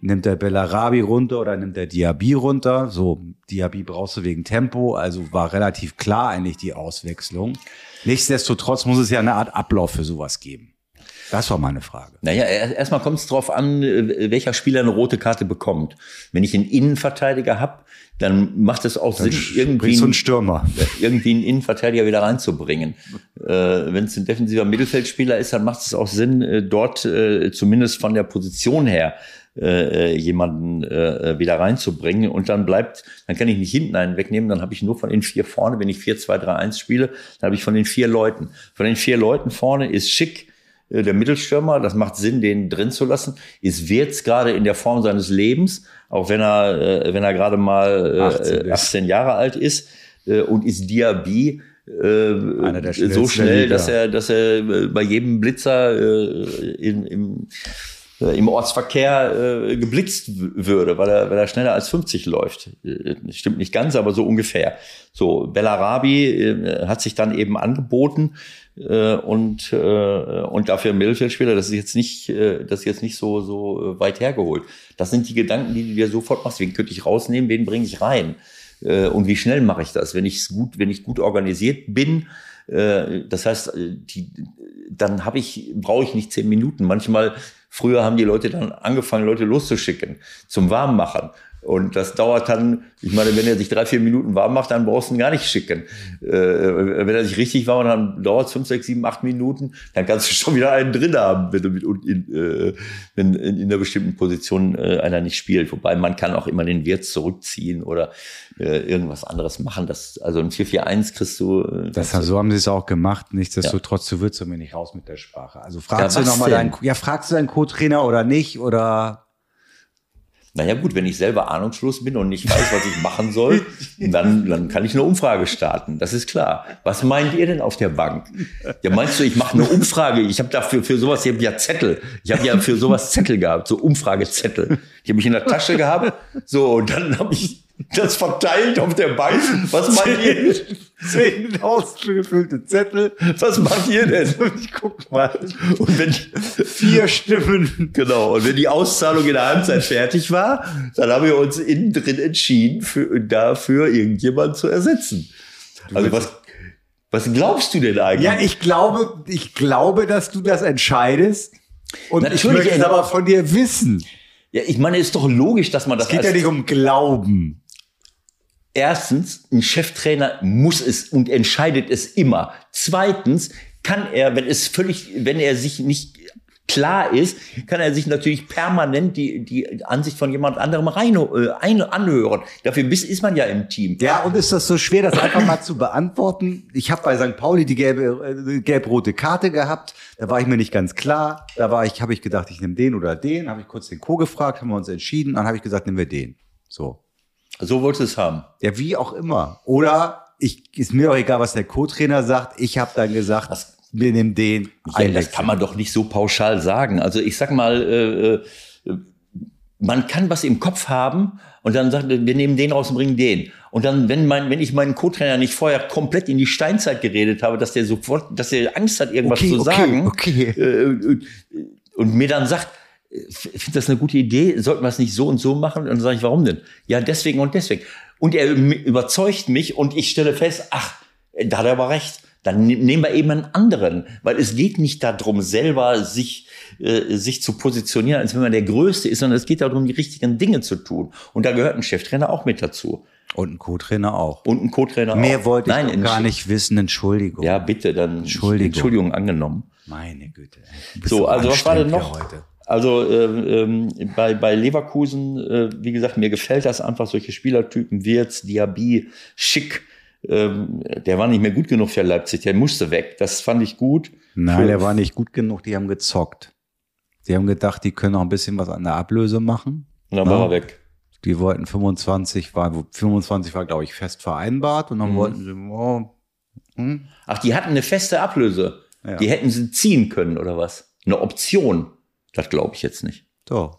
nimmt der Bellarabi runter oder nimmt der Diaby runter? So, Diaby brauchst du wegen Tempo, also war relativ klar eigentlich die Auswechslung. Nichtsdestotrotz muss es ja eine Art Ablauf für sowas geben. Das war meine Frage. Naja, erstmal kommt es darauf an, äh, welcher Spieler eine rote Karte bekommt. Wenn ich einen Innenverteidiger habe, dann macht es auch dann Sinn, irgendwie, so einen Stürmer. irgendwie einen Innenverteidiger wieder reinzubringen. Äh, Wenn es ein defensiver Mittelfeldspieler ist, dann macht es auch Sinn, äh, dort äh, zumindest von der Position her äh, jemanden äh, wieder reinzubringen. Und dann bleibt, dann kann ich nicht hinten einen wegnehmen, dann habe ich nur von den vier vorne, wenn ich 4, 2, 3, 1 spiele, dann habe ich von den vier Leuten. Von den vier Leuten vorne ist Schick, äh, der Mittelstürmer, das macht Sinn, den drin zu lassen, ist Wirtz gerade in der Form seines Lebens, auch wenn er, äh, wenn er gerade mal äh, 18, 18 Jahre alt ist, äh, und ist Diaby äh, so schnell, dass er, dass er äh, bei jedem Blitzer äh, in, im, äh, im Ortsverkehr äh, geblitzt würde, weil er, weil er schneller als 50 läuft. Äh, stimmt nicht ganz, aber so ungefähr. So, Bellarabi äh, hat sich dann eben angeboten äh, und, äh, und dafür ein Mittelfeldspieler, das ist jetzt nicht, äh, das ist jetzt nicht so, so äh, weit hergeholt. Das sind die Gedanken, die du dir sofort machst. Wen könnte ich rausnehmen, wen bringe ich rein? Äh, und wie schnell mache ich das? Wenn ich gut, wenn ich gut organisiert bin, äh, das heißt, die, dann habe ich, brauche ich nicht zehn Minuten. Manchmal Früher haben die Leute dann angefangen, Leute loszuschicken zum Warmmachen. Und das dauert dann, ich meine, wenn er sich drei, vier Minuten warm macht, dann brauchst du ihn gar nicht schicken. Äh, wenn er sich richtig warm macht, dann dauert es fünf, sechs, sieben, acht Minuten, dann kannst du schon wieder einen drin haben, wenn du mit in, äh, wenn in, in einer bestimmten Position äh, einer nicht spielt. Wobei man kann auch immer den Wirt zurückziehen oder äh, irgendwas anderes machen. Das, also ein 4-4-1 kriegst du. Äh, das, so haben sie es auch gemacht. Nichtsdestotrotz, ja. du willst mir nicht raus mit der Sprache. Also fragst ja, du nochmal deinen, ja, fragst du deinen Co-Trainer oder nicht? Oder naja gut, wenn ich selber ahnungslos bin und nicht weiß, was ich machen soll, dann, dann kann ich eine Umfrage starten. Das ist klar. Was meint ihr denn auf der Bank? Ja, meinst du, ich mache eine Umfrage? Ich habe dafür für sowas, ich habe ja Zettel. Ich habe ja für sowas Zettel gehabt, so Umfragezettel. Die habe ich in der Tasche gehabt. So, und dann habe ich das verteilt auf der Bank. Was macht ihr? Zehn ausgefüllte Zettel. Was macht ihr denn? Ich guck mal. Und wenn vier Stimmen. Genau. Und wenn die Auszahlung in der Halbzeit fertig war, dann haben wir uns innen drin entschieden, für, dafür irgendjemand zu ersetzen. Also was, was glaubst du denn eigentlich? Ja, ich glaube, ich glaube, dass du das entscheidest. Und Natürlich, ich möchte es aber von dir wissen. Ja, ich meine, ist doch logisch, dass man das. Es geht ja nicht um Glauben. Erstens, ein Cheftrainer muss es und entscheidet es immer. Zweitens, kann er, wenn es völlig, wenn er sich nicht klar ist, kann er sich natürlich permanent die, die Ansicht von jemand anderem rein, äh, ein, anhören. Dafür ist man ja im Team. Ja, und ist das so schwer, das einfach mal zu beantworten? Ich habe bei St. Pauli die gelbe, äh, gelb-rote Karte gehabt. Da war ich mir nicht ganz klar. Da war ich, habe ich gedacht, ich nehme den oder den. Habe ich kurz den Co. gefragt, haben wir uns entschieden. Dann habe ich gesagt, nehmen wir den. So. So wolltest du es haben. Ja, wie auch immer. Oder ich ist mir auch egal, was der Co-Trainer sagt. Ich habe dann gesagt, das, wir nehmen den. Ja, das kann man doch nicht so pauschal sagen. Also ich sag mal, äh, äh, man kann was im Kopf haben und dann sagt, wir nehmen den raus und bringen den. Und dann, wenn mein, wenn ich meinen Co-Trainer nicht vorher komplett in die Steinzeit geredet habe, dass der sofort, dass der Angst hat, irgendwas Okay, zu okay, sagen, okay. Äh, und mir dann sagt, finde das eine gute Idee, sollten wir es nicht so und so machen? Und dann sage ich, warum denn? Ja, deswegen und deswegen. Und er überzeugt mich und ich stelle fest, ach, da hat er aber recht. Dann ne- nehmen wir eben einen anderen, weil es geht nicht darum, selber sich, äh, sich zu positionieren, als wenn man der Größte ist, sondern es geht darum, die richtigen Dinge zu tun. Und da gehört ein Cheftrainer auch mit dazu. Und ein Co-Trainer auch. Und ein Co-Trainer auch. Mehr wollte ich Nein, doch gar nicht wissen. Entschuldigung. Ja, bitte, dann Entschuldigung. Entschuldigung angenommen. Meine Güte. So, also was war denn noch? Heute. Also äh, ähm, bei, bei Leverkusen, äh, wie gesagt, mir gefällt das einfach, solche Spielertypen, Wirtz, Diaby, Schick, ähm, der war nicht mehr gut genug für Leipzig, der musste weg. Das fand ich gut. Nein, Für- der war nicht gut genug. Die haben gezockt. Die haben gedacht, die können noch ein bisschen was an der Ablöse machen. Und dann Ja. war er weg. Die wollten 25, war, 25 war, glaube ich, fest vereinbart. Und dann Mhm. wollten sie, oh, hm, Ach, die hatten eine feste Ablöse. Ja. Die hätten sie ziehen können oder was? Eine Option. Das glaube ich jetzt nicht. so.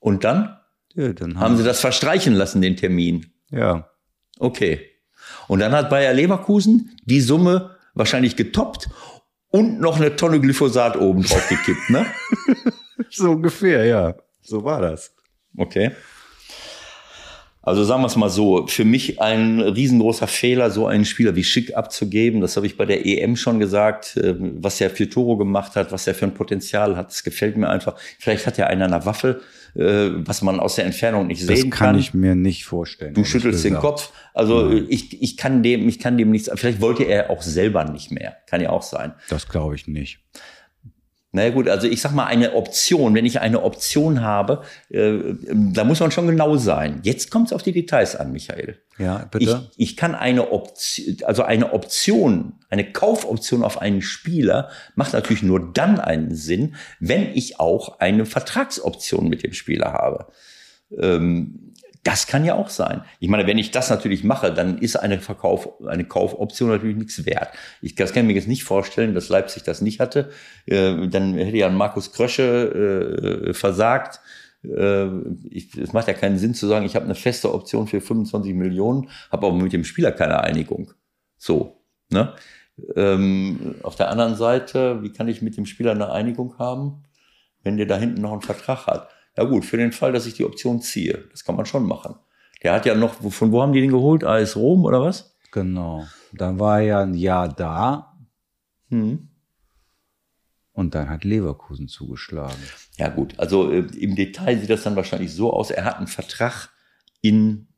Und dann Ja, dann haben sie das verstreichen lassen, den Termin. Ja. Okay. Und dann hat Bayer Leverkusen die Summe wahrscheinlich getoppt und noch eine Tonne Glyphosat oben drauf gekippt, ne? So ungefähr, ja. So war das. Okay. Also sagen wir es mal so, für mich ein riesengroßer Fehler, so einen Spieler wie Schick abzugeben. Das habe ich bei der EM schon gesagt, ähm, was er für Toro gemacht hat, was er für ein Potenzial hat. Das gefällt mir einfach. Vielleicht hat er einen an der Waffe, äh, was man aus der Entfernung nicht Das sehen kann kann. ich mir nicht vorstellen. Du schüttelst den. Kopf. Also ich, ich kann dem, ich kann dem nichts. Vielleicht wollte er auch selber nicht mehr. Kann ja auch sein. Das glaube ich nicht. Naja gut, also ich sag mal eine Option, wenn ich eine Option habe, äh, da muss man schon genau sein. Jetzt kommt es auf die Details an, Michael. Ja, Ich, bitte. ich kann eine Option, also eine Option, eine Kaufoption auf einen Spieler macht natürlich nur dann einen Sinn, wenn ich auch eine Vertragsoption mit dem Spieler habe. Ähm, das kann ja auch sein. Ich meine, wenn ich das natürlich mache, dann ist eine Verkauf, eine Kaufoption natürlich nichts wert. Ich das kann mir jetzt nicht vorstellen, dass Leipzig das nicht hatte. Äh, dann hätte ja Markus Krösche äh, versagt. Äh, ich, es macht ja keinen Sinn zu sagen, ich habe eine feste Option für 25 Millionen, habe aber mit dem Spieler keine Einigung. So, ne? Ähm, auf der anderen Seite, wie kann ich mit dem Spieler eine Einigung haben, wenn der da hinten noch einen Vertrag hat? Ja gut, für den Fall, dass ich die Option ziehe, das kann man schon machen. Der hat ja noch, von wo haben die den geholt? AS Rom oder was? Genau. Dann war er ja ein Jahr da Hm. und dann hat Leverkusen zugeschlagen. Ja gut, also äh, im Detail sieht das dann wahrscheinlich so aus, er hat einen Vertrag in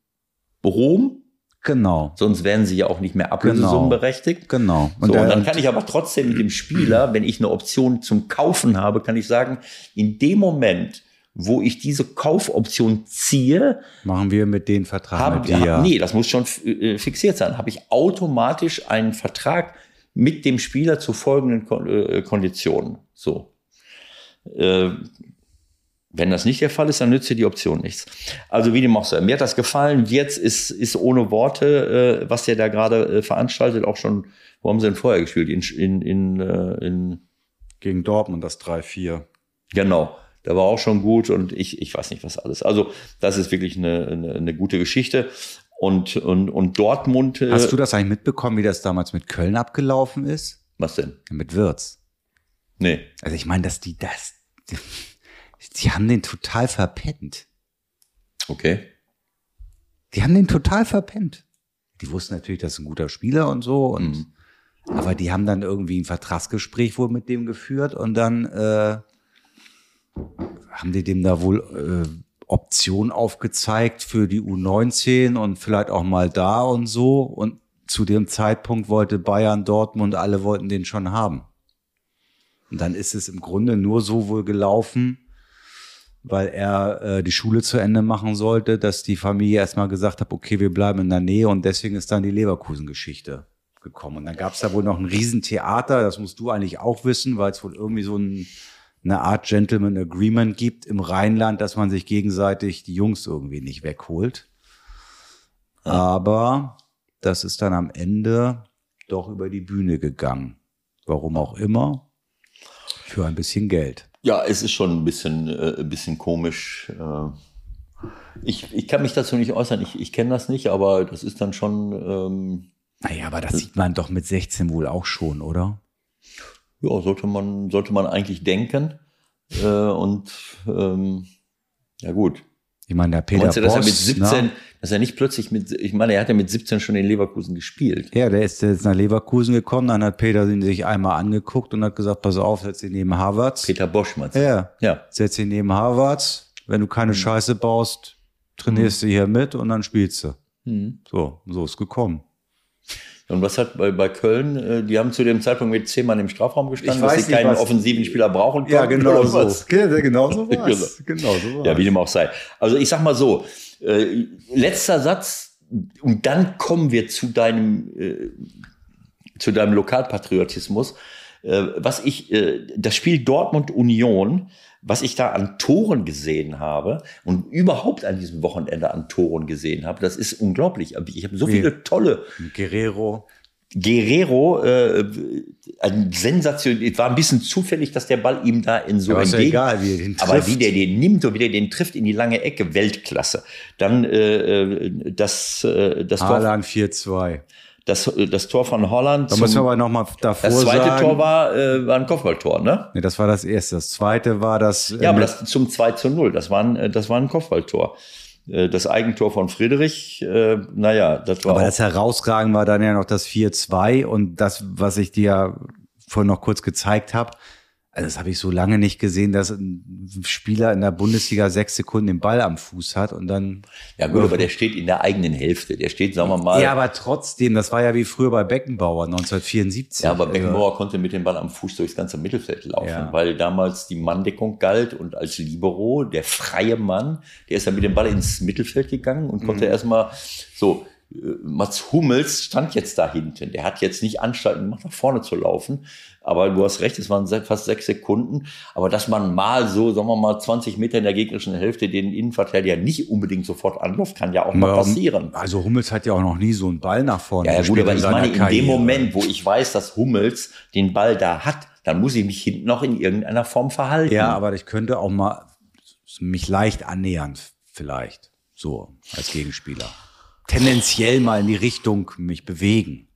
Rom, Genau. sonst wären sie ja auch nicht mehr ablösesummenberechtigt. Genau. So, und der- dann kann ich aber trotzdem mit dem Spieler, wenn ich eine Option zum Kaufen habe, kann ich sagen, in dem Moment, wo ich diese Kaufoption ziehe, machen wir mit den Vertrag habe mit dir. nee, das muss schon äh, fixiert sein, habe ich automatisch einen Vertrag mit dem Spieler zu folgenden äh, Konditionen. So. Äh, wenn das nicht der Fall ist, dann nützt dir die Option nichts. Also wie dem auch sei. Mir hat das gefallen. Jetzt ist, ist ohne Worte, äh, was der da gerade äh, veranstaltet, auch schon, wo haben sie denn vorher gespielt? In, in, in, äh, in Gegen Dortmund das 3-4. Genau. Da war auch schon gut und ich, ich weiß nicht was alles. Also das ist wirklich eine, eine, eine gute Geschichte. Und, und, und Dortmund. äh, Hast du das eigentlich mitbekommen, wie das damals mit Köln abgelaufen ist? Was denn? Mit Wirtz. Nee. Also ich meine, dass die das, die, die haben den total verpennt. Okay. Die haben den total verpennt. Die wussten natürlich, das ist ein guter Spieler und so und Mhm. aber die haben dann irgendwie ein Vertragsgespräch wohl mit dem geführt und dann äh, haben die dem da wohl äh, Option aufgezeigt für die U19 und vielleicht auch mal da und so und zu dem Zeitpunkt wollte Bayern, Dortmund, alle wollten den schon haben. Und dann ist es im Grunde nur so wohl gelaufen, weil er äh, die Schule zu Ende machen sollte, dass die Familie erstmal gesagt hat, okay, wir bleiben in der Nähe und deswegen ist dann die Leverkusen-Geschichte gekommen. Und dann gab es da wohl noch ein Riesentheater, das musst du eigentlich auch wissen, weil es wohl irgendwie so ein, eine Art Gentleman Agreement gibt im Rheinland, dass man sich gegenseitig die Jungs irgendwie nicht wegholt. Aber das ist dann am Ende doch über die Bühne gegangen. warum auch immer, für ein bisschen Geld. Ja, es ist schon ein bisschen, äh, ein bisschen komisch. Äh, ich, ich kann mich dazu nicht äußern, ich, ich kenne das nicht, aber das ist dann schon. Ähm, naja, aber das sieht man doch mit 16 wohl auch schon, oder? Ja, sollte man, sollte man eigentlich denken. Äh, und ähm, ja gut. Ich meine, der Peter Meinst du, dass er mit Boss, 17, ne? dass er nicht plötzlich mit, ich meine, er hat ja mit 17 schon in Leverkusen gespielt. Ja, der ist jetzt nach Leverkusen gekommen, dann hat Peter ihn sich einmal angeguckt und hat gesagt, pass auf, setz ihn neben Harvards. Peter Bosch meinst du? Ja, Ja. setz ihn neben Harvards. Wenn du keine Scheiße baust, trainierst du hier mit und dann spielst du. Mhm. So, so ist gekommen. Und was hat bei, bei Köln, äh, die haben zu dem Zeitpunkt mit zehn Mann im Strafraum gestanden, dass sie keinen was- offensiven Spieler brauchen Ja, konnten, genau so. Ja, genau so Genau. war's. Genau so war's. Ja, wie dem auch sei. Also ich sag mal so, äh, letzter Satz, und dann kommen wir zu deinem, äh, zu deinem Lokalpatriotismus. Äh, was ich, äh, das Spiel Dortmund Union, was ich da an Toren gesehen habe und überhaupt an diesem Wochenende an Toren gesehen habe, das ist unglaublich. Ich habe so viele tolle Guerrero. Guerrero, äh, ein Sensation, es war ein bisschen zufällig, dass der Ball ihm da in so Aber ja entgegen- egal, wie er den aber trifft. wie der den nimmt und wie der den trifft in die lange Ecke, Weltklasse. Dann äh, äh, das, äh, das, Haaland 4-2. Das, äh, das Tor von Holland. Da zum- müssen wir aber nochmal davor das zweite sagen. Tor war, äh, war ein Kopfballtor, ne? Nee, das war das erste. Das zweite war das. äh, Ja, aber mit- das zum 2 zu 0, das war ein, äh, das war ein Kopfballtor. Äh, Das Eigentor von Friedrich, äh, naja, das war Aber auch, das Herausragende war dann ja noch das 4-2 und das, was ich dir vorhin noch kurz gezeigt habe. Also das habe ich so lange nicht gesehen, dass ein Spieler in der Bundesliga sechs Sekunden den Ball am Fuß hat und dann. ja gut, aber der steht in der eigenen Hälfte. Der steht, sagen wir mal, Ja, aber trotzdem, das war ja wie früher bei Beckenbauer 1974. Ja, aber Also, Beckenbauer konnte mit dem Ball am Fuß durchs ganze Mittelfeld laufen, Ja. weil damals die Manndeckung galt und als Libero, der freie Mann, der ist dann mit dem Ball ins Mittelfeld gegangen und konnte erstmal so, äh, Mats Hummels stand jetzt da hinten. Der hat jetzt nicht Anstalten gemacht, nach vorne zu laufen. Aber du hast recht, es waren fast sechs Sekunden. Aber dass man mal so, sagen wir mal, 20 Meter in der gegnerischen Hälfte den Innenverteidiger nicht unbedingt sofort anläuft, kann ja auch mal Ja, passieren. Also Hummels hat ja auch noch nie so einen Ball nach vorne Ja, ja gut, aber ich meine, in dem. Moment, wo ich weiß, dass Hummels den Ball da hat, dann muss ich mich hinten noch in irgendeiner Form verhalten. Ja, aber ich könnte auch mal mich leicht annähern, vielleicht. So, als Gegenspieler. Tendenziell mal in die Richtung mich bewegen.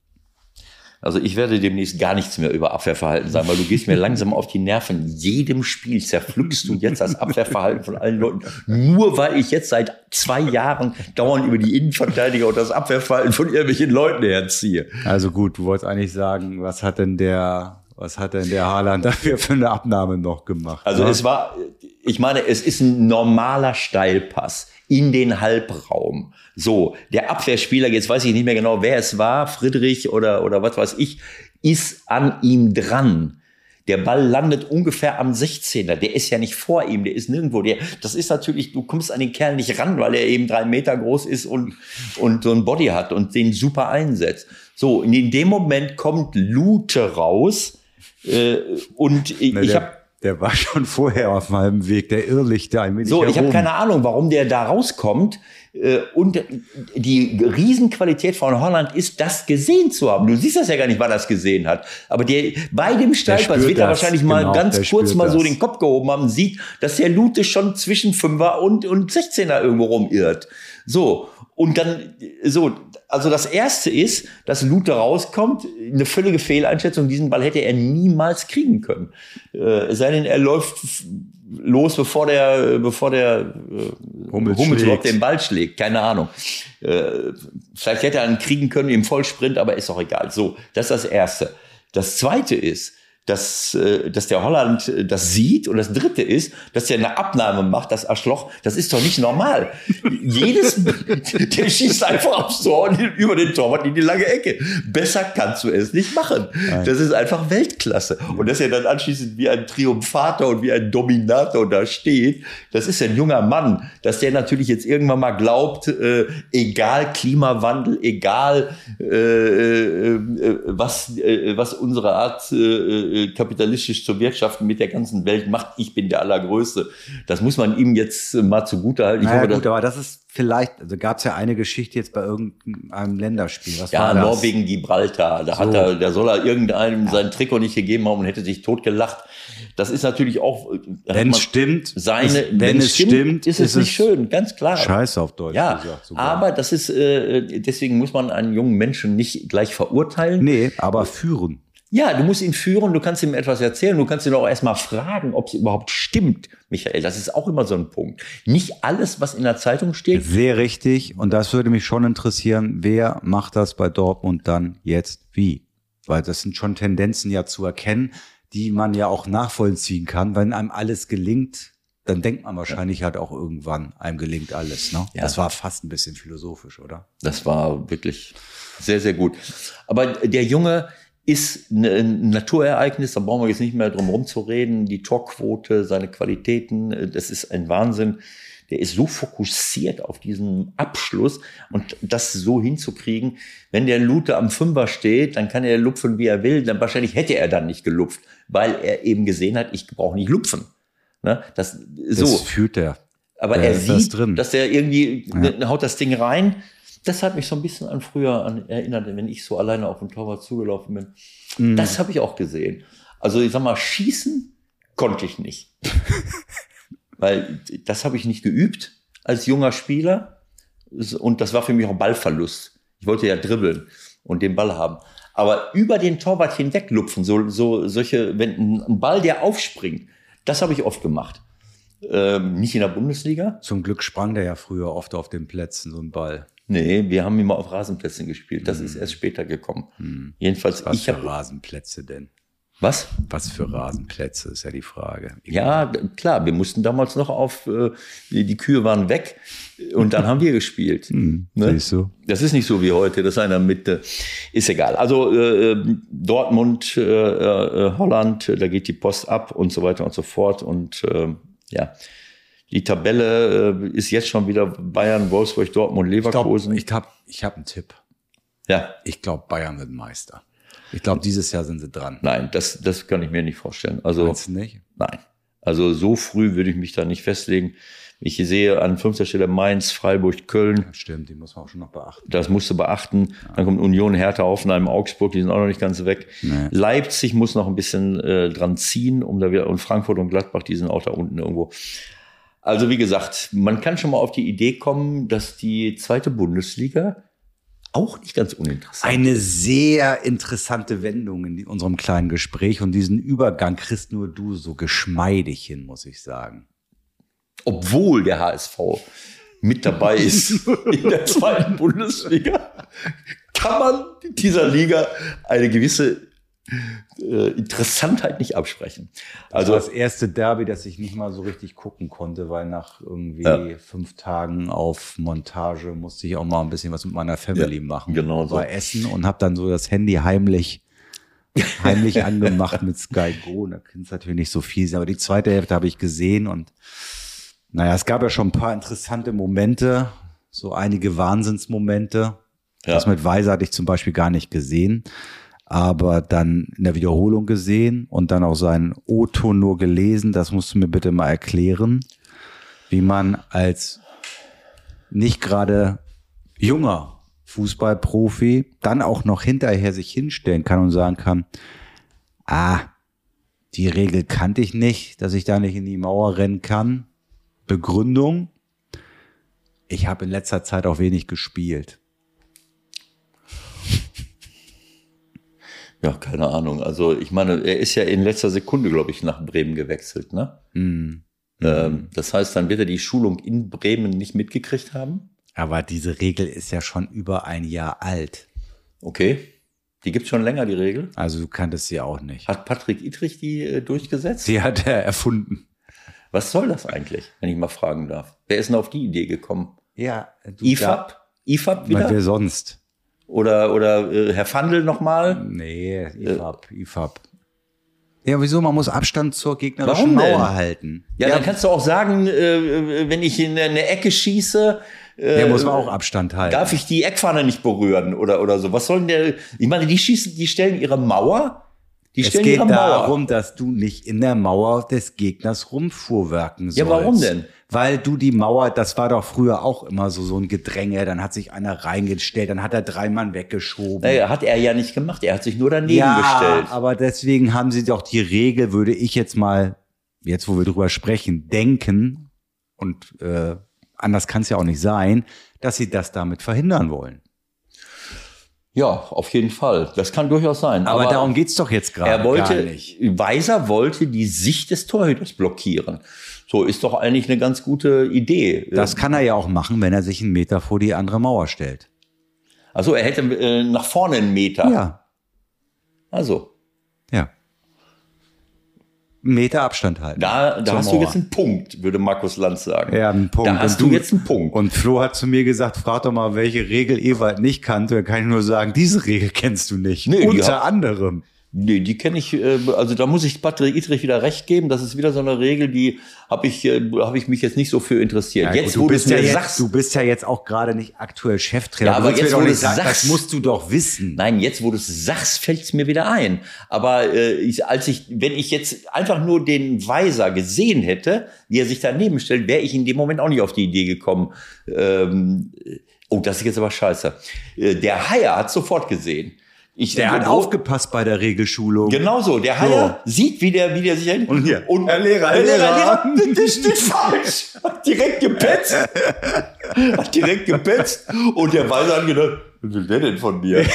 Also ich werde demnächst gar nichts mehr über Abwehrverhalten sagen, weil du gehst mir langsam auf die Nerven. Jedem Spiel zerpflückst du jetzt das Abwehrverhalten von allen Leuten. Nur weil ich jetzt seit zwei Jahren dauernd über die Innenverteidiger und das Abwehrverhalten von irgendwelchen Leuten herziehe. Also gut, du wolltest eigentlich sagen, was hat denn der, was hat denn der Haaland dafür für eine Abnahme noch gemacht? Also ne? es war, ich meine, es ist ein normaler Steilpass in den Halbraum. So, der Abwehrspieler, jetzt weiß ich nicht mehr genau, wer es war, Friedrich oder, oder was weiß ich, ist an ihm dran. Der Ball landet ungefähr am 16er. Der ist ja nicht vor ihm, der ist nirgendwo. Der, das ist natürlich, du kommst an den Kerl nicht ran, weil er eben drei Meter groß ist und, und so ein Body hat und den super einsetzt. So, in dem Moment kommt Lute raus äh, und ich, Ne, ich habe der war schon vorher auf meinem Weg, der Irrlichter ein wenig so, ich habe keine Ahnung, warum der da rauskommt. Äh, Und die Riesenqualität von Holland ist, das gesehen zu haben. Du siehst das ja gar nicht, wann er das gesehen hat. Aber der, bei dem Steilpass wird er wahrscheinlich mal genau, ganz kurz mal so das. den Kopf gehoben haben, sieht, dass der Lute schon zwischen Fünfer und, und 16er irgendwo rumirrt. So. Und dann, so, also das erste ist, dass Lute rauskommt, eine völlige Fehleinschätzung. Diesen Ball hätte er niemals kriegen können. Äh, sei denn, er läuft los, bevor der, bevor der äh, Hummels Hummels überhaupt den Ball schlägt. Keine Ahnung. Äh, vielleicht hätte er ihn kriegen können im Vollsprint, aber ist auch egal. So, das ist das Erste. Das Zweite ist, dass, äh, dass der Holland äh, das sieht. Und das Dritte ist, dass er eine Abnahme macht, das Arschloch. Das ist doch nicht normal. Jedes, der schießt einfach aufs Tor und über den Torwart in die lange Ecke. Besser kannst du es nicht machen. Das ist einfach Weltklasse. Und dass er dann anschließend wie ein Triumphator und wie ein Dominator da steht, das ist ein junger Mann, dass der natürlich jetzt irgendwann mal glaubt, äh, egal Klimawandel, egal äh, äh, äh, was, äh, was unsere Art äh, kapitalistisch zu wirtschaften mit der ganzen Welt macht, ich bin der Allergrößte. Das muss man ihm jetzt äh, mal zugute halten. Ich naja, hoffe, gut, aber das ist vielleicht, also gab es ja eine Geschichte jetzt bei irgendeinem Länderspiel. Was ja, war das? Norwegen, Gibraltar. Da hat So. er, da soll er irgendeinem sein Trikot nicht gegeben haben und hätte sich totgelacht. Das ist natürlich auch, äh, hat Wenn es stimmt, seine, ist, wenn, es stimmt, ist es nicht schön, ganz klar. Scheiße auf Deutsch Ja, gesagt. aber das ist, äh, deswegen muss man einen jungen Menschen nicht gleich verurteilen. Nee, aber führen. Ja, du musst ihn führen, du kannst ihm etwas erzählen, du kannst ihn auch erstmal fragen, ob es überhaupt stimmt, Michael. Das ist auch immer so ein Punkt. Nicht alles, was in der Zeitung steht. Sehr richtig. Und das würde mich schon interessieren, wer macht das bei Dortmund dann jetzt wie? Weil das sind schon Tendenzen ja zu erkennen, die man ja auch nachvollziehen kann. Wenn einem alles gelingt, dann denkt man wahrscheinlich halt auch irgendwann, einem gelingt alles. Ne? Ja. Das war fast ein bisschen philosophisch, oder? Das war wirklich sehr, sehr gut. Aber der Junge ist ne, ein Naturereignis, da brauchen wir jetzt nicht mehr drum herum zu reden. Die Torquote, seine Qualitäten, äh, das ist ein Wahnsinn. Der ist so fokussiert auf diesen Abschluss und das so hinzukriegen. Wenn der Lute am Fünfer steht, dann kann er lupfen, wie er will. Dann wahrscheinlich hätte er dann nicht gelupft, weil er eben gesehen hat, ich brauche nicht lupfen. Ne? Das, so. Das fühlt er. Aber Da er sieht, drin. dass er irgendwie ne, haut das Ding rein. Das hat mich so ein bisschen an früher an erinnert, wenn ich so alleine auf dem Torwart zugelaufen bin. Mhm. Das habe ich auch gesehen. Also ich sag mal, schießen konnte ich nicht. Weil das habe ich nicht geübt als junger Spieler. Und das war für mich auch Ballverlust. Ich wollte ja dribbeln und den Ball haben. Aber über den Torwart hinweglupfen, so, so solche, wenn ein Ball, der aufspringt, das habe ich oft gemacht. Ähm, nicht in der Bundesliga. Zum Glück sprang der ja früher oft auf den Plätzen, so ein Ball. Nee, wir haben immer auf Rasenplätzen gespielt. Das ist erst später gekommen. Jedenfalls, Was ich für. Rasenplätze denn? Was? Was für Rasenplätze ist ja die Frage. Ja, d- klar, wir mussten damals noch auf, äh, die, Kühe waren weg und dann haben wir gespielt. Hm, Ne? Siehst du? Das ist nicht so wie heute, dass einer mit, äh, ist egal. Also äh, Dortmund, äh, äh, Holland, da geht die Post ab und so weiter und so fort. Und äh, ja, die Tabelle äh, ist jetzt schon wieder Bayern, Wolfsburg, Dortmund, Ich Leverkusen. ich habe ich hab einen Tipp. ja, Ich glaube, Bayern wird Meister. Ich glaube, dieses Jahr sind sie dran. nein, das, das kann ich mir nicht vorstellen. Also Meinst du nicht? Nein. Also so früh würde ich mich da nicht festlegen. Ich sehe an fünfter Stelle Mainz, Freiburg, Köln. Stimmt, die muss man auch schon noch beachten. Das musst du beachten. Dann kommt Union, Hertha, Hoffenheim, Augsburg, die sind auch noch nicht ganz weg. Nee. Leipzig muss noch ein bisschen äh, dran ziehen, um da wieder und Frankfurt und Gladbach, die sind auch da unten irgendwo. Also wie gesagt, man kann schon mal auf die Idee kommen, dass die zweite Bundesliga auch nicht ganz uninteressant Eine sehr interessante Wendung in unserem kleinen Gespräch und diesen Übergang kriegst nur du so geschmeidig hin, muss ich sagen. obwohl der HSV mit dabei ist in der zweiten Bundesliga, kann man dieser Liga eine gewisse äh, Interessantheit nicht absprechen. Also Also das erste Derby, das ich nicht mal so richtig gucken konnte, weil nach irgendwie Ja. fünf Tagen auf Montage musste ich auch mal ein bisschen was mit meiner Family Ja, machen. genau so. War essen und habe dann so das Handy heimlich heimlich angemacht mit Sky Go. Da kann es natürlich nicht so viel sein, aber die zweite Hälfte habe ich gesehen und naja, es gab ja schon ein paar interessante Momente, so einige Wahnsinnsmomente. Ja. Das mit Weiser hatte ich zum Beispiel gar nicht gesehen, aber dann in der Wiederholung gesehen und dann auch seinen O-Ton nur gelesen. Das musst du mir bitte mal erklären, wie man als nicht gerade junger Fußballprofi dann auch noch hinterher sich hinstellen kann und sagen kann, ah, die Regel kannte ich nicht, dass ich da nicht in die Mauer rennen kann. Begründung, ich habe in letzter Zeit auch wenig gespielt. Ja, keine Ahnung. Also ich meine, er ist ja in letzter Sekunde, glaube ich, nach Bremen gewechselt. Ne? Hm. Ähm, das heißt, dann wird er die Schulung in Bremen nicht mitgekriegt haben. Aber diese Regel ist ja schon über ein Jahr alt. Okay, die gibt schon länger, die Regel. Also du kanntest sie auch nicht. Hat Patrick Ittrich die äh, durchgesetzt? Die hat er erfunden. Was soll das eigentlich, wenn ich mal fragen darf? Wer ist denn auf die Idee gekommen? Ja, du IFAB? IFAB wieder? wer sonst? Oder, oder äh, Herr Fandl nochmal? Nee, IFAB, IFAB. Ja, wieso? Man muss Abstand zur gegnerischen Warum denn? Mauer halten. Ja, dann kannst du auch sagen, äh, wenn ich in eine Ecke schieße, äh, ja, muss man auch Abstand halten. darf ich die Eckpfanne nicht berühren oder, oder so. Was sollen der? Ich meine, die schießen, die stellen ihre Mauer Die Es stellen geht ihre Mauer. darum, dass du nicht in der Mauer des Gegners rumfuhrwerken sollst. Ja, warum denn? Weil du die Mauer, das war doch früher auch immer so, so ein Gedränge, dann hat sich einer reingestellt, dann hat er drei Mann weggeschoben. Naja, hat er ja nicht gemacht. Er hat sich nur daneben ja, gestellt. aber deswegen haben sie doch die Regel, würde ich jetzt mal, jetzt wo wir drüber sprechen, denken, und äh, anders kann es ja auch nicht sein, dass sie das damit verhindern wollen. Ja, auf jeden Fall. Das kann durchaus sein. Aber, darum geht's doch jetzt gerade er wollte, nicht. Weiser wollte die Sicht des Torhüters blockieren. So ist doch eigentlich eine ganz gute Idee. Das kann er ja auch machen, wenn er sich einen Meter vor die andere Mauer stellt. Also er hätte äh, nach vorne einen Meter. Ja, Also, ja. Meter Abstand halten. da, da hast du Mauer. jetzt einen Punkt, würde Markus Lanz sagen. Ja, einen Punkt. Da hast Und du jetzt einen Punkt. Und Flo hat zu mir gesagt, frag doch mal, welche Regel Ewald nicht kannte. Da kann ich nur sagen, diese Regel kennst du nicht. Nee, Unter hat- anderem. Nee, die kenne ich, äh, also da muss ich Patrick Ittrich wieder recht geben. Das ist wieder so eine Regel, die habe ich, äh, habe ich mich jetzt nicht so für interessiert. Ja, jetzt, gut, wo du ja es mir jetzt, sagst, du bist ja jetzt auch gerade nicht aktuell Cheftrainer. Ja, aber jetzt, wo du es sagst- das musst du doch wissen. Nein, jetzt, wo du es sagst, fällt es mir wieder ein. Aber äh, ich, als ich, wenn ich jetzt einfach nur den Weiser gesehen hätte, wie er sich daneben stellt, wäre ich in dem Moment auch nicht auf die Idee gekommen. Ähm, oh, das ist jetzt aber scheiße. Äh, der Haier hat sofort gesehen. Ich, Der hat aufgepasst bei der Regelschulung. Genau so. Der Haier sieht, wie der, wie der sich ein- Und hier, und Herr Lehrer, Herr Herr Lehrer, Lehrer. Lehrer, das steht falsch. Hat direkt gepetzt. Hat direkt gepetzt. Und der Weiser hat gedacht, was will der denn von mir?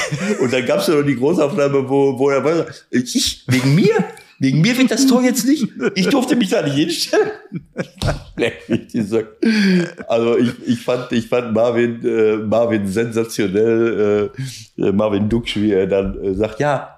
Und dann gab es ja noch die Großaufnahme, wo, wo der Weiser, ich, wegen mir? Wegen mir wird das Tor jetzt nicht. Ich durfte mich da nicht hinstellen. Also ich, ich fand, ich fand Marvin, äh, Marvin sensationell, äh, äh, Marvin Duksch, wie er dann äh, sagt, ja,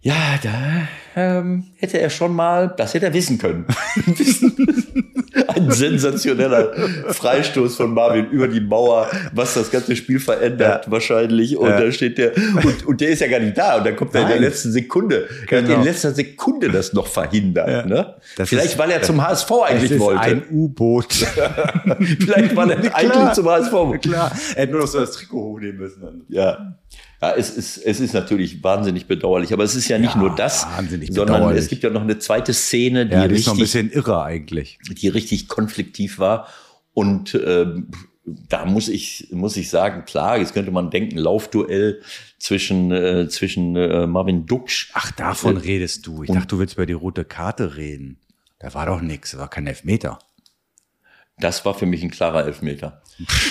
ja, da ähm, hätte er schon mal, das hätte er wissen können. Ein sensationeller Freistoß von Marvin über die Mauer, was das ganze Spiel verändert wahrscheinlich. Und Ja. da steht der, und, und der ist ja gar nicht da. Und dann kommt er in der letzten Sekunde. Er hat Genau. in letzter Sekunde das noch verhindert. Ja. Ne? Das Vielleicht, ist- weil er zum HSV eigentlich ist wollte. ein U-Boot. Vielleicht, weil er eigentlich zum HSV Klar. Er hätte nur noch so das Trikot hochnehmen müssen. Ja. Ja, es ist, es ist natürlich wahnsinnig bedauerlich, aber es ist ja nicht Ja, nur das, sondern es gibt ja noch eine zweite Szene, die, Ja, die ist noch ein richtig, bisschen irre eigentlich. die richtig konfliktiv war. Und ähm, da muss ich, muss ich sagen, klar, jetzt könnte man denken, Laufduell zwischen, äh, zwischen äh, Marvin Duksch. Ach, davon redest du. Ich dachte, du willst über die rote Karte reden. Da war doch nichts, da war kein Elfmeter. Das war für mich ein klarer Elfmeter.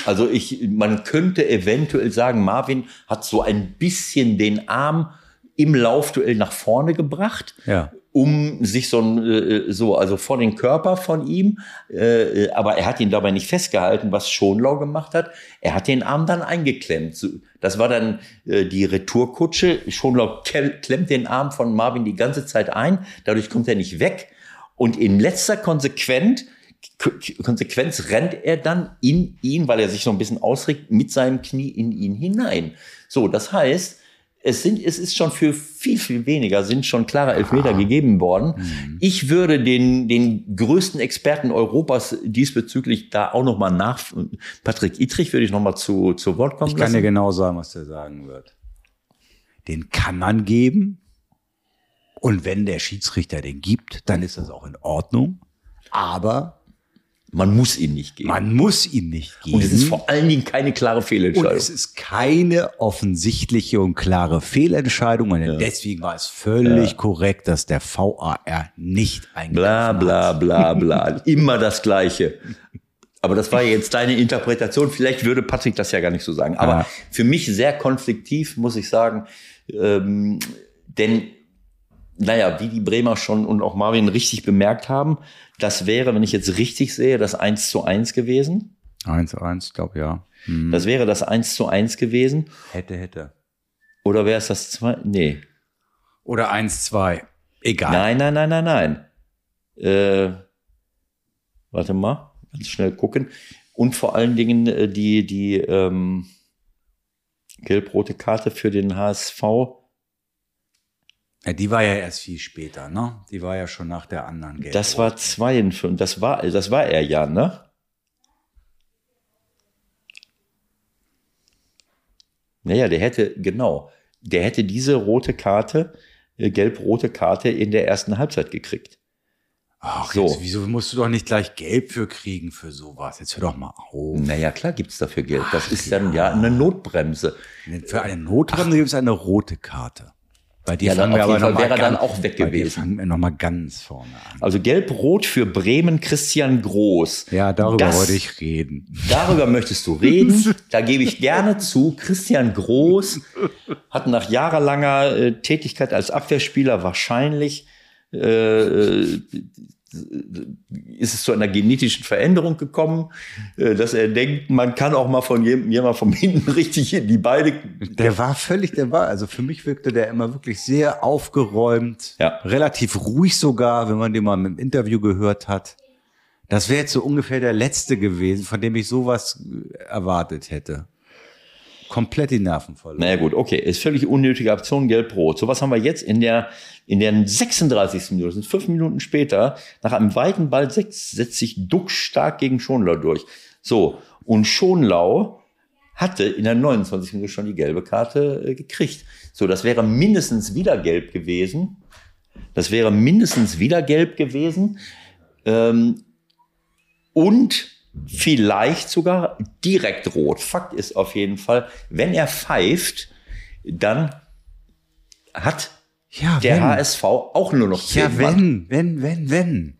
Also ich, man könnte eventuell sagen, Marvin hat so ein bisschen den Arm im Laufduell nach vorne gebracht, Ja. um sich so, ein, äh, so also vor den Körper von ihm, äh, aber er hat ihn dabei nicht festgehalten, was Schonlau gemacht hat. Er hat den Arm dann eingeklemmt. Das war dann äh, die Retourkutsche. Schonlau klemmt den Arm von Marvin die ganze Zeit ein, dadurch kommt er nicht weg. Und in letzter Konsequenz K- Konsequenz rennt er dann in ihn, weil er sich so ein bisschen ausregt, mit seinem Knie in ihn hinein. So, das heißt, es sind, es ist schon für viel, viel weniger, sind schon klare Elfmeter gegeben worden. Ich würde den, den größten Experten Europas diesbezüglich da auch noch mal nach, Patrick Ittrich würde ich noch mal zu, zu Wort kommen Ich kann lassen. dir genau sagen, was der sagen wird. Den kann man geben. Und wenn der Schiedsrichter den gibt, dann ist das auch in Ordnung. Aber Man muss ihn nicht geben. man muss ihn nicht geben. Und es ist vor allen Dingen keine klare Und Fehlentscheidung. es ist keine offensichtliche und klare Fehlentscheidung. Und deswegen war es völlig korrekt, dass der VAR nicht eingegriffen Bla hat. bla bla bla. Immer das Gleiche. Aber das war ja jetzt deine Interpretation. Vielleicht würde Patrick das ja gar nicht so sagen. Aber Ja. für mich sehr konfliktiv, muss ich sagen. Ähm, denn, naja, wie die Bremer schon und auch Marvin richtig bemerkt haben, das wäre, wenn ich jetzt richtig sehe, das 1 zu 1 gewesen. 1-1, glaube ja. Hm. Das wäre das 1 zu 1 gewesen. Hätte, hätte. Oder wäre es das 2? Nee. Oder 1-2. Egal. Nein, nein, nein, nein, nein. Äh, warte mal, ganz schnell gucken. Und vor allen Dingen äh, die, die ähm, gelb-rote Karte für den HSV. Ja, die war ja erst viel später, ne? Die war ja schon nach der anderen Gelb. Das war 52, das war, das war er ja, ne? Naja, der hätte, genau, der hätte diese rote Karte äh, gelb-rote Karte in der ersten Halbzeit gekriegt. Ach, So. jetzt, wieso musst du doch nicht gleich Gelb für kriegen für sowas? Jetzt hör doch mal auf. Naja, klar gibt's dafür Geld. Das ist dann ja eine Notbremse. Für eine Notbremse gibt es eine rote Karte. Bei dir Ja, fangen wir aber Fall noch mal wäre er dann auch weg gewesen. fangen wir nochmal ganz vorne an. Also gelb-rot für Bremen Christian Groß. Ja, darüber Das- wollte ich reden. Darüber möchtest du reden. Da gebe ich gerne zu. Christian Groß hat nach jahrelanger äh, Tätigkeit als Abwehrspieler wahrscheinlich äh, äh, ist es zu einer genetischen Veränderung gekommen, äh, dass er denkt, man kann auch mal von jedem, jemand von hinten richtig in die Beine. Der war völlig, der war, also für mich wirkte der immer wirklich sehr aufgeräumt, Ja. relativ ruhig sogar, wenn man den mal im Interview gehört hat. Das wäre jetzt so ungefähr der letzte gewesen, von dem ich sowas äh, erwartet hätte. Komplett die Nerven verloren. Naja gut, okay, ist völlig unnötige Aktion gelb-rot. So was haben wir jetzt in der in der 36. Minute, das sind fünf Minuten später, nach einem weiten Ball setzt sich Duck stark gegen Schonlau durch. So, und Schonlau hatte in der 29. Minute schon die gelbe Karte äh, gekriegt. So, das wäre mindestens wieder gelb gewesen. Das wäre mindestens wieder gelb gewesen. Ähm, und vielleicht sogar direkt rot. Fakt ist auf jeden Fall, wenn er pfeift, dann hat Ja, der wenn. HSV auch nur noch Ja, zehn Mann. wenn, wenn, wenn, wenn.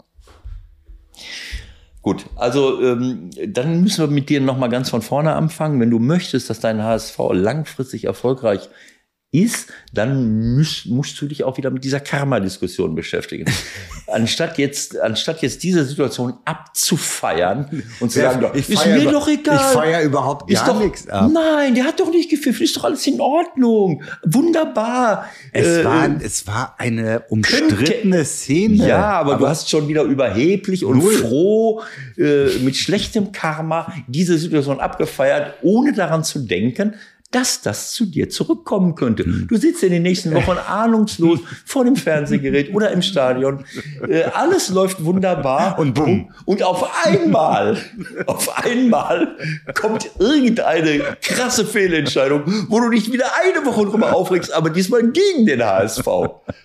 Gut, also ähm, dann müssen wir mit dir noch mal ganz von vorne anfangen. Wenn du möchtest, dass dein HSV langfristig erfolgreich ist, dann müsst, musst du dich auch wieder mit dieser Karma-Diskussion beschäftigen. anstatt jetzt, anstatt jetzt diese Situation abzufeiern und zu sagen, ich ist mir über- doch egal. ich feier überhaupt gar doch, nichts ab. Nein, der hat doch nicht gepfiffen, ist doch alles in Ordnung. Wunderbar. Es, Äh, war, es war eine umstrittene Szene. ja, aber, du hast schon wieder überheblich und Null. froh äh, mit schlechtem Karma diese Situation abgefeiert, ohne daran zu denken, dass das zu dir zurückkommen könnte. Hm. Du sitzt in den nächsten Wochen ahnungslos vor dem Fernsehgerät oder im Stadion. Äh, alles läuft wunderbar. Und bumm. Und auf einmal, auf einmal kommt irgendeine krasse Fehlentscheidung, wo du dich wieder eine Woche drüber aufregst, aber diesmal gegen den HSV.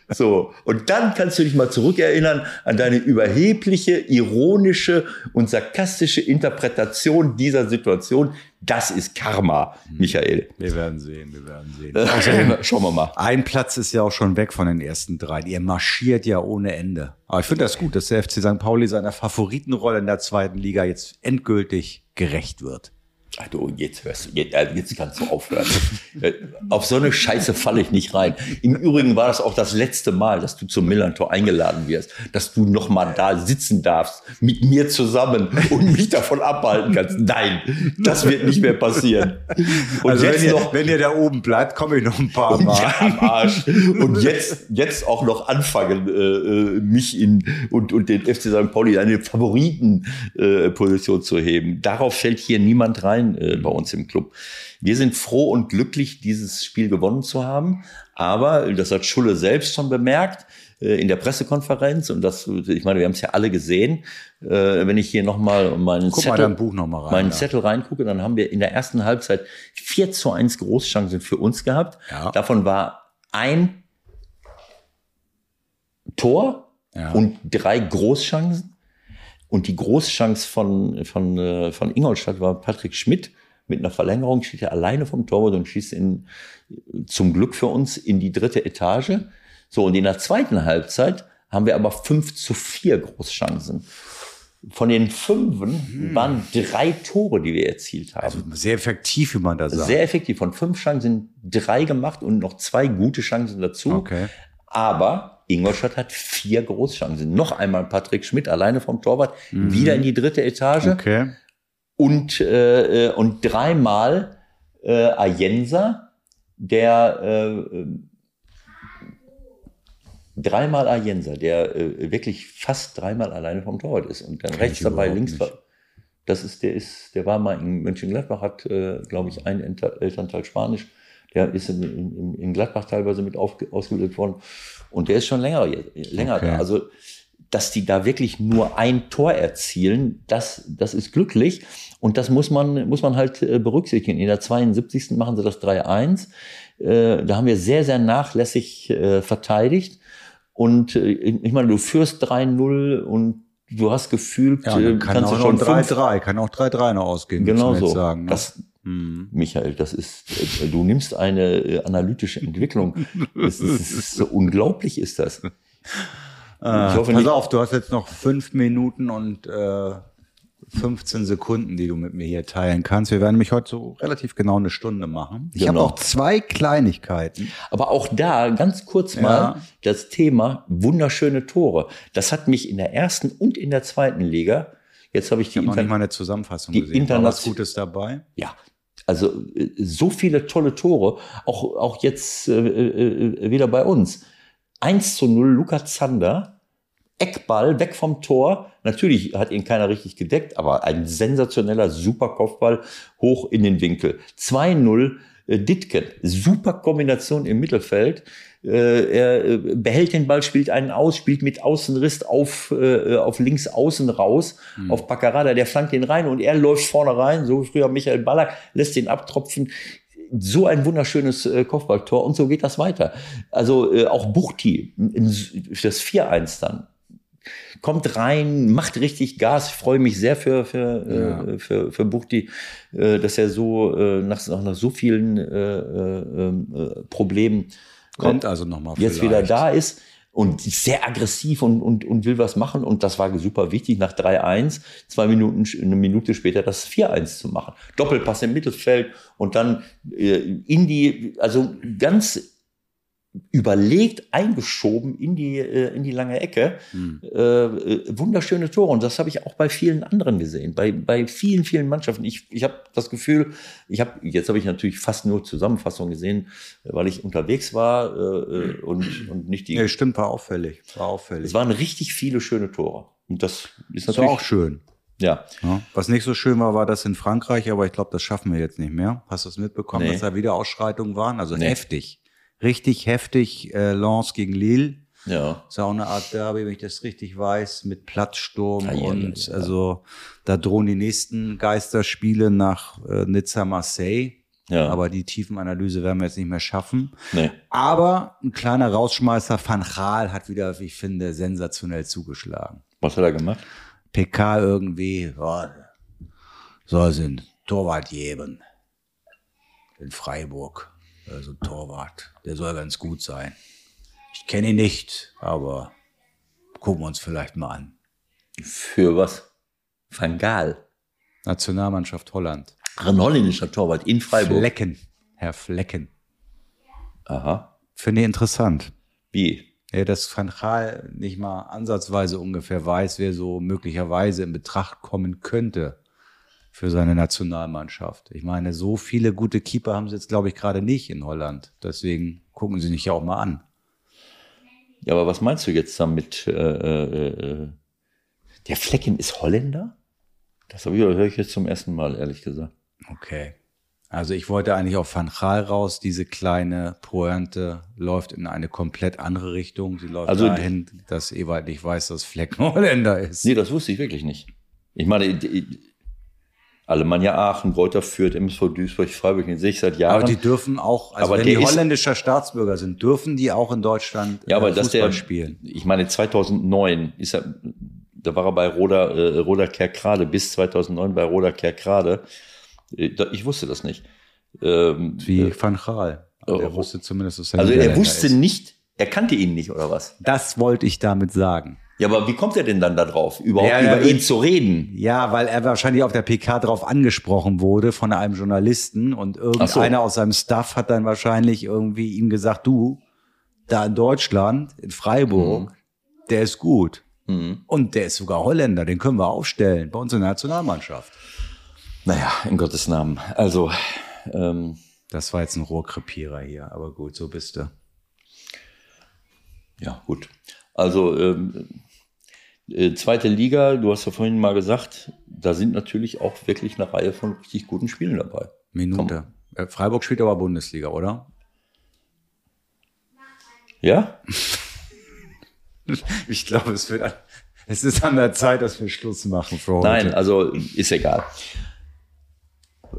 So. Und dann kannst du dich mal zurückerinnern an deine überhebliche, ironische und sarkastische Interpretation dieser Situation. Das ist Karma, Michael. Wir werden sehen, wir werden sehen. Äh, Schauen wir mal. Ein Platz ist ja auch schon weg von den ersten drei. Ihr marschiert ja ohne Ende. Aber ich finde das gut, dass der FC St. Pauli seiner Favoritenrolle in der zweiten Liga jetzt endgültig gerecht wird. Du, jetzt hörst du, jetzt, äh, jetzt kannst du aufhören. Äh, Auf so eine Scheiße falle ich nicht rein. Im Übrigen war das auch das letzte Mal, dass du zum Millantor eingeladen wirst, dass du noch mal da sitzen darfst, mit mir zusammen und mich davon abhalten kannst. Nein, das wird nicht mehr passieren. Und also jetzt wenn ihr, noch, wenn ihr da oben bleibt, komme ich noch ein paar Mal. ja, am Arsch. Und jetzt, jetzt auch noch anfangen, äh, äh, mich in und, und den FC St. Pauli in eine Favoritenposition äh, zu heben. Darauf fällt hier niemand rein äh, bei uns im Club. Wir sind froh und glücklich, dieses Spiel gewonnen zu haben. Aber, das hat Schulle selbst schon bemerkt, äh, in der Pressekonferenz, und das, ich meine, wir haben es ja alle gesehen, äh, wenn ich hier nochmal meinen Guck mal Zettel, Buch noch mal rein, meinen ja. Zettel reingucke, dann haben wir in der ersten Halbzeit 4 zu 1 Großchancen für uns gehabt. Ja. Davon war ein Tor Ja. und drei Großchancen. Und die Großchance von, von, äh, von Ingolstadt war Patrick Schmidt. Mit einer Verlängerung steht er alleine vom Torwart und schießt in, zum Glück für uns in die dritte Etage. So, und in der zweiten Halbzeit haben wir aber 5 zu 4 Großchancen. Von den fünfen waren drei Tore, die wir erzielt haben. Also sehr effektiv, wie man da sagt. Sehr effektiv. Von fünf Chancen sind drei gemacht und noch zwei gute Chancen dazu. Okay. Aber Ingolstadt hat vier Großchancen. Noch einmal Patrick Schmidt alleine vom Torwart, wieder in die dritte Etage. Mhm. okay. Und, äh, äh, und dreimal äh, Ayensa, der äh, dreimal Ayensa, der äh, wirklich fast dreimal alleine vom Torwart ist. Und dann Kenn rechts dabei, links war. Das ist, der ist, der war mal in Mönchengladbach, hat, äh, glaube ich, einen Elternteil Spanisch. Der ist in, in, in Gladbach teilweise mit auf, ausgebildet worden. Und der ist schon länger, länger Okay. da. Also dass die da wirklich nur ein Tor erzielen, das, das ist glücklich. Und das muss man, muss man halt äh, berücksichtigen. In der 72. machen sie das 3-1. Äh, da haben wir sehr, sehr nachlässig äh, verteidigt. Und ich meine, du führst 3-0 und du hast gefühlt, Ja, kann kannst du schon noch fünf- 3-3, kann auch 3-3 noch ausgehen. Genau so. Sagen, ne? Das, Mhm. Michael, das ist, äh, du nimmst eine äh, analytische Entwicklung. Das ist, das ist so unglaublich ist das. Äh, Ich hoffe pass nicht- auf, du hast jetzt noch fünf Minuten und äh, 15 Sekunden, die du mit mir hier teilen kannst. Wir werden nämlich heute so relativ genau eine Stunde machen. Ich Genau. habe auch zwei Kleinigkeiten. Aber auch da ganz kurz mal Ja. das Thema wunderschöne Tore. Das hat mich in der ersten und in der zweiten Liga. Jetzt habe ich die Ich habe noch nicht mal eine Zusammenfassung die gesehen. War was Gutes dabei? ja. Also äh, so viele tolle Tore, auch, auch jetzt äh, äh, wieder bei uns. 1 zu 0, Luca Zander, Eckball, weg vom Tor. Natürlich hat ihn keiner richtig gedeckt, aber ein sensationeller, super Kopfball hoch in den Winkel. 2-0, äh, Ditken, super Kombination im Mittelfeld. Äh, er äh, behält den Ball, spielt einen aus, spielt mit Außenriss auf, äh, auf links außen raus, auf Paccarada, der flankt den rein und er läuft vorne rein, so früher Michael Ballack, lässt den abtropfen. So ein wunderschönes äh, Kopfballtor und so geht das weiter. Also äh, auch Buchti, das 4-1 dann, kommt rein, macht richtig Gas. Ich freue mich sehr für, für, äh, für, für Buchti, dass er so nach, nach, so vielen äh, äh, äh, Problemen Kommt also nochmal jetzt wieder da ist und sehr aggressiv und, und, und will was machen. Und das war super wichtig, nach 3-1, zwei Minuten, eine Minute später das 4-1 zu machen. Doppelpass im Mittelfeld und dann äh, in die, also ganz überlegt eingeschoben in die, äh, in die lange Ecke. Hm. Äh, äh, wunderschöne Tore. Und das habe ich auch bei vielen anderen gesehen. Bei, bei vielen, vielen Mannschaften. Ich, ich habe das Gefühl, ich habe, jetzt habe ich natürlich fast nur Zusammenfassungen gesehen, äh, weil ich unterwegs war äh, äh, und, und nicht die. Ja, stimmt, war auffällig. War auffällig. es waren richtig viele schöne Tore. Und das ist natürlich war auch schön. Ja. Ja. Was nicht so schön war, war das in Frankreich, aber ich glaube, das schaffen wir jetzt nicht mehr. Hast du es mitbekommen, Nee. dass da wieder Ausschreitungen waren? Also Nee. heftig. Richtig heftig. Äh, Lens gegen Lille. Ja. Ist ja auch eine Art Derby, wenn ich das richtig weiß, mit Platzsturm Ah, ja, und ja, ja. also da drohen die nächsten Geisterspiele nach äh, Nizza Marseille. Ja. Aber die Tiefenanalyse werden wir jetzt nicht mehr schaffen. Nee. Aber ein kleiner Rausschmeißer, Van Gaal hat wieder, wie ich finde, sensationell zugeschlagen. Was hat er gemacht? PK irgendwie, ja, soll es einen Torwart geben. In Freiburg. Also ein Torwart. Der soll ganz gut sein. Ich kenne ihn nicht, aber gucken wir uns vielleicht mal an. Für was? Van Gaal. Nationalmannschaft Holland. Ein holländischer Torwart in Freiburg. Flecken. Herr Flecken. Aha. Finde ich interessant. Wie? Ja, dass Van Gaal nicht mal ansatzweise ungefähr weiß, wer so möglicherweise in Betracht kommen könnte für seine Nationalmannschaft. Ich meine, so viele gute Keeper haben sie jetzt, glaube ich, gerade nicht in Holland. Deswegen gucken sie sich ja auch mal an. Ja, aber was meinst du jetzt damit? Äh, äh, äh, der Flecken ist Holländer? Das habe ich, höre ich jetzt zum ersten Mal, ehrlich gesagt. Okay. Also ich wollte eigentlich auf Van Gaal raus. Diese kleine Pointe läuft in eine komplett andere Richtung. Sie läuft Also- dahin, dass Ewald nicht weiß, dass Flecken Holländer ist. Nee, das wusste ich wirklich nicht. Ich meine, Alemannia Aachen, Greuther Fürth, MSV Duisburg, Freiburg, den sehe ich seit Jahren. Aber die dürfen auch, also Aber wenn die ist- holländischer Staatsbürger sind, dürfen die auch in Deutschland ja, aber äh, dass Fußball der, spielen. ich meine, 2009 ist er, da war er bei Roda, äh, Roda Kerkrade, bis 2009 bei Roda Kerkrade. Äh, Ich wusste das nicht. Ähm, Wie Van Gaal. Der Oh. wusste zumindest, dass er also er wusste ist. nicht, er kannte ihn nicht, oder was? Das wollte ich damit sagen. Ja, aber wie kommt er denn dann da drauf, überhaupt Ja, ja, über wird- ihn zu reden? Ja, weil er wahrscheinlich auf der PK drauf angesprochen wurde von einem Journalisten und irgendeiner so. aus seinem Staff hat dann wahrscheinlich irgendwie ihm gesagt, du, da in Deutschland, in Freiburg, der ist gut. Mhm. Und der ist sogar Holländer, den können wir aufstellen bei uns in der Nationalmannschaft. Naja, in Gottes Namen. Also, ähm, Das war jetzt ein Rohrkrepierer hier, aber gut, so bist du. ja, gut. Also, ähm, äh, zweite Liga, du hast ja vorhin mal gesagt, da sind natürlich auch wirklich eine Reihe von richtig guten Spielen dabei. Minute. Äh, Freiburg spielt aber Bundesliga, oder? Ja? Ich glaube, es wird, es ist an der Zeit, dass wir Schluss machen für heute. Nein, also ist egal.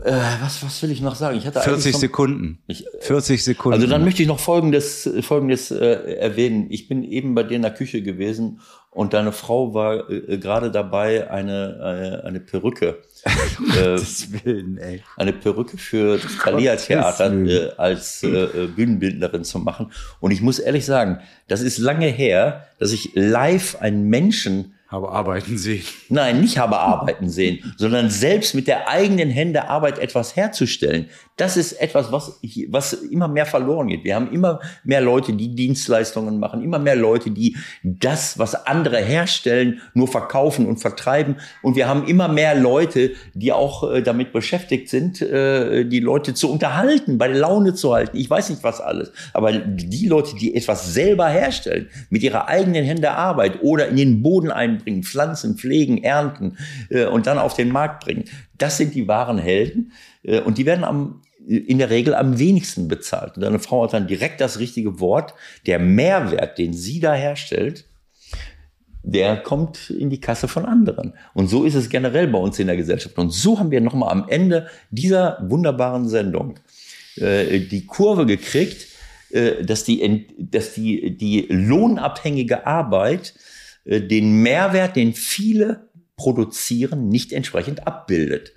Äh, was, was will ich noch sagen? Ich hatte 40 schon- Sekunden. Ich, 40 Sekunden. Also dann möchte ich noch Folgendes, Folgendes äh, erwähnen. Ich bin eben bei dir in der Küche gewesen und deine Frau war äh, gerade dabei, eine, äh, eine Perücke, äh, Willen, ey. eine Perücke für das Thalia-Theater Willen. äh, als äh, äh, Bühnenbildnerin zu machen. Und ich muss ehrlich sagen, das ist lange her, dass ich live einen Menschen Aber arbeiten Sie. Nein, nicht habe arbeiten sehen, sondern selbst mit der eigenen Hände Arbeit etwas herzustellen. Das ist etwas, was, was immer mehr verloren geht. Wir haben immer mehr Leute, die Dienstleistungen machen, immer mehr Leute, die das, was andere herstellen, nur verkaufen und vertreiben. Und wir haben immer mehr Leute, die auch äh, damit beschäftigt sind, äh, die Leute zu unterhalten, bei Laune zu halten. Ich weiß nicht was alles. Aber die Leute, die etwas selber herstellen, mit ihrer eigenen Hände Arbeit oder in den Boden einbringen, pflanzen, pflegen, ernten äh, und dann auf den Markt bringen, das sind die wahren Helden. Äh, und die werden am in der Regel am wenigsten bezahlt. Und deine Frau hat dann direkt das richtige Wort. Der Mehrwert, den sie da herstellt, der kommt in die Kasse von anderen. Und so ist es generell bei uns in der Gesellschaft. Und so haben wir nochmal am Ende dieser wunderbaren Sendung äh, die Kurve gekriegt, äh, dass, die, dass die, die lohnabhängige Arbeit den Mehrwert, den viele produzieren, nicht entsprechend abbildet.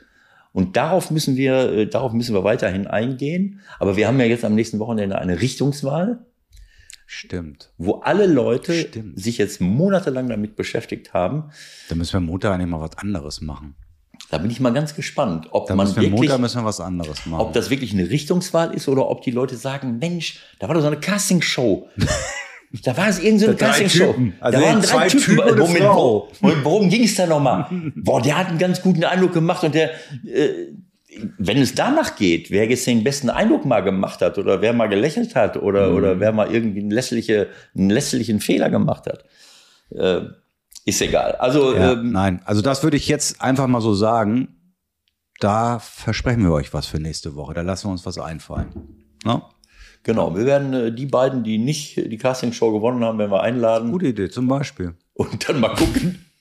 Und darauf müssen wir, äh, darauf müssen wir weiterhin eingehen. Aber wir haben ja jetzt am nächsten Wochenende eine Richtungswahl Stimmt. wo alle Leute Stimmt. sich jetzt monatelang damit beschäftigt haben. Da müssen wir Montag eigentlich mal was anderes machen. Da bin ich mal ganz gespannt, ob Da man wir wirklich, Montag müssen wir was anderes machen. ob das wirklich eine Richtungswahl ist oder ob die Leute sagen, Mensch, da war doch so eine Castingshow. Da war es irgendeine so Castingshow. Also da waren zwei drei Typen. Moment, Frau. wo- und worum ging es da nochmal? Boah, der hat einen ganz guten Eindruck gemacht und der, äh, wenn es danach geht, wer jetzt den besten Eindruck mal gemacht hat oder wer mal gelächelt hat oder, Mhm. oder wer mal irgendwie einen, lässliche, einen lässlichen Fehler gemacht hat, äh, ist egal. Also, ja, ähm, nein, also das würde ich jetzt einfach mal so sagen. Da versprechen wir euch was für nächste Woche. Da lassen wir uns was einfallen. Ne? Genau, wir werden äh, die beiden, die nicht die Castingshow gewonnen haben, werden wir einladen Gute Idee, zum Beispiel. und dann mal gucken.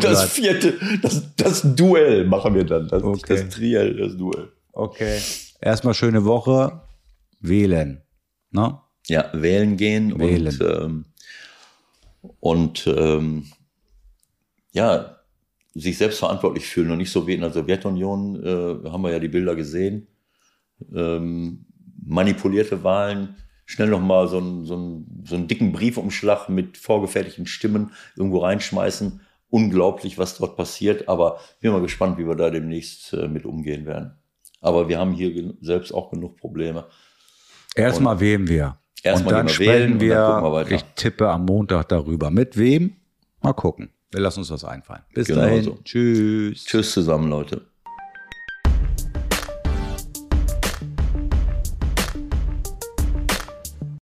Das vierte, das, das Duell machen wir dann. Das, Okay. das Triell, das Duell. Okay. Erstmal schöne Woche. Wählen. Ne? Ja, wählen gehen Wählen. und, ähm, und ähm, ja, sich selbst verantwortlich fühlen und nicht so wie in der Sowjetunion, äh, haben wir ja die Bilder gesehen. Ähm, manipulierte Wahlen, schnell nochmal so einen, so, einen, so einen dicken Briefumschlag mit vorgefertigten Stimmen irgendwo reinschmeißen. Unglaublich, was dort passiert, aber bin mal gespannt, wie wir da demnächst äh, mit umgehen werden. Aber wir haben hier selbst auch genug Probleme. Erstmal wählen wir. Erstmal und dann sprechen und wir, wir weiter. ich tippe am Montag darüber. Mit wem? Mal gucken. Wir lassen uns was einfallen. Bis Genau dahin. so. Tschüss. Tschüss zusammen, Leute.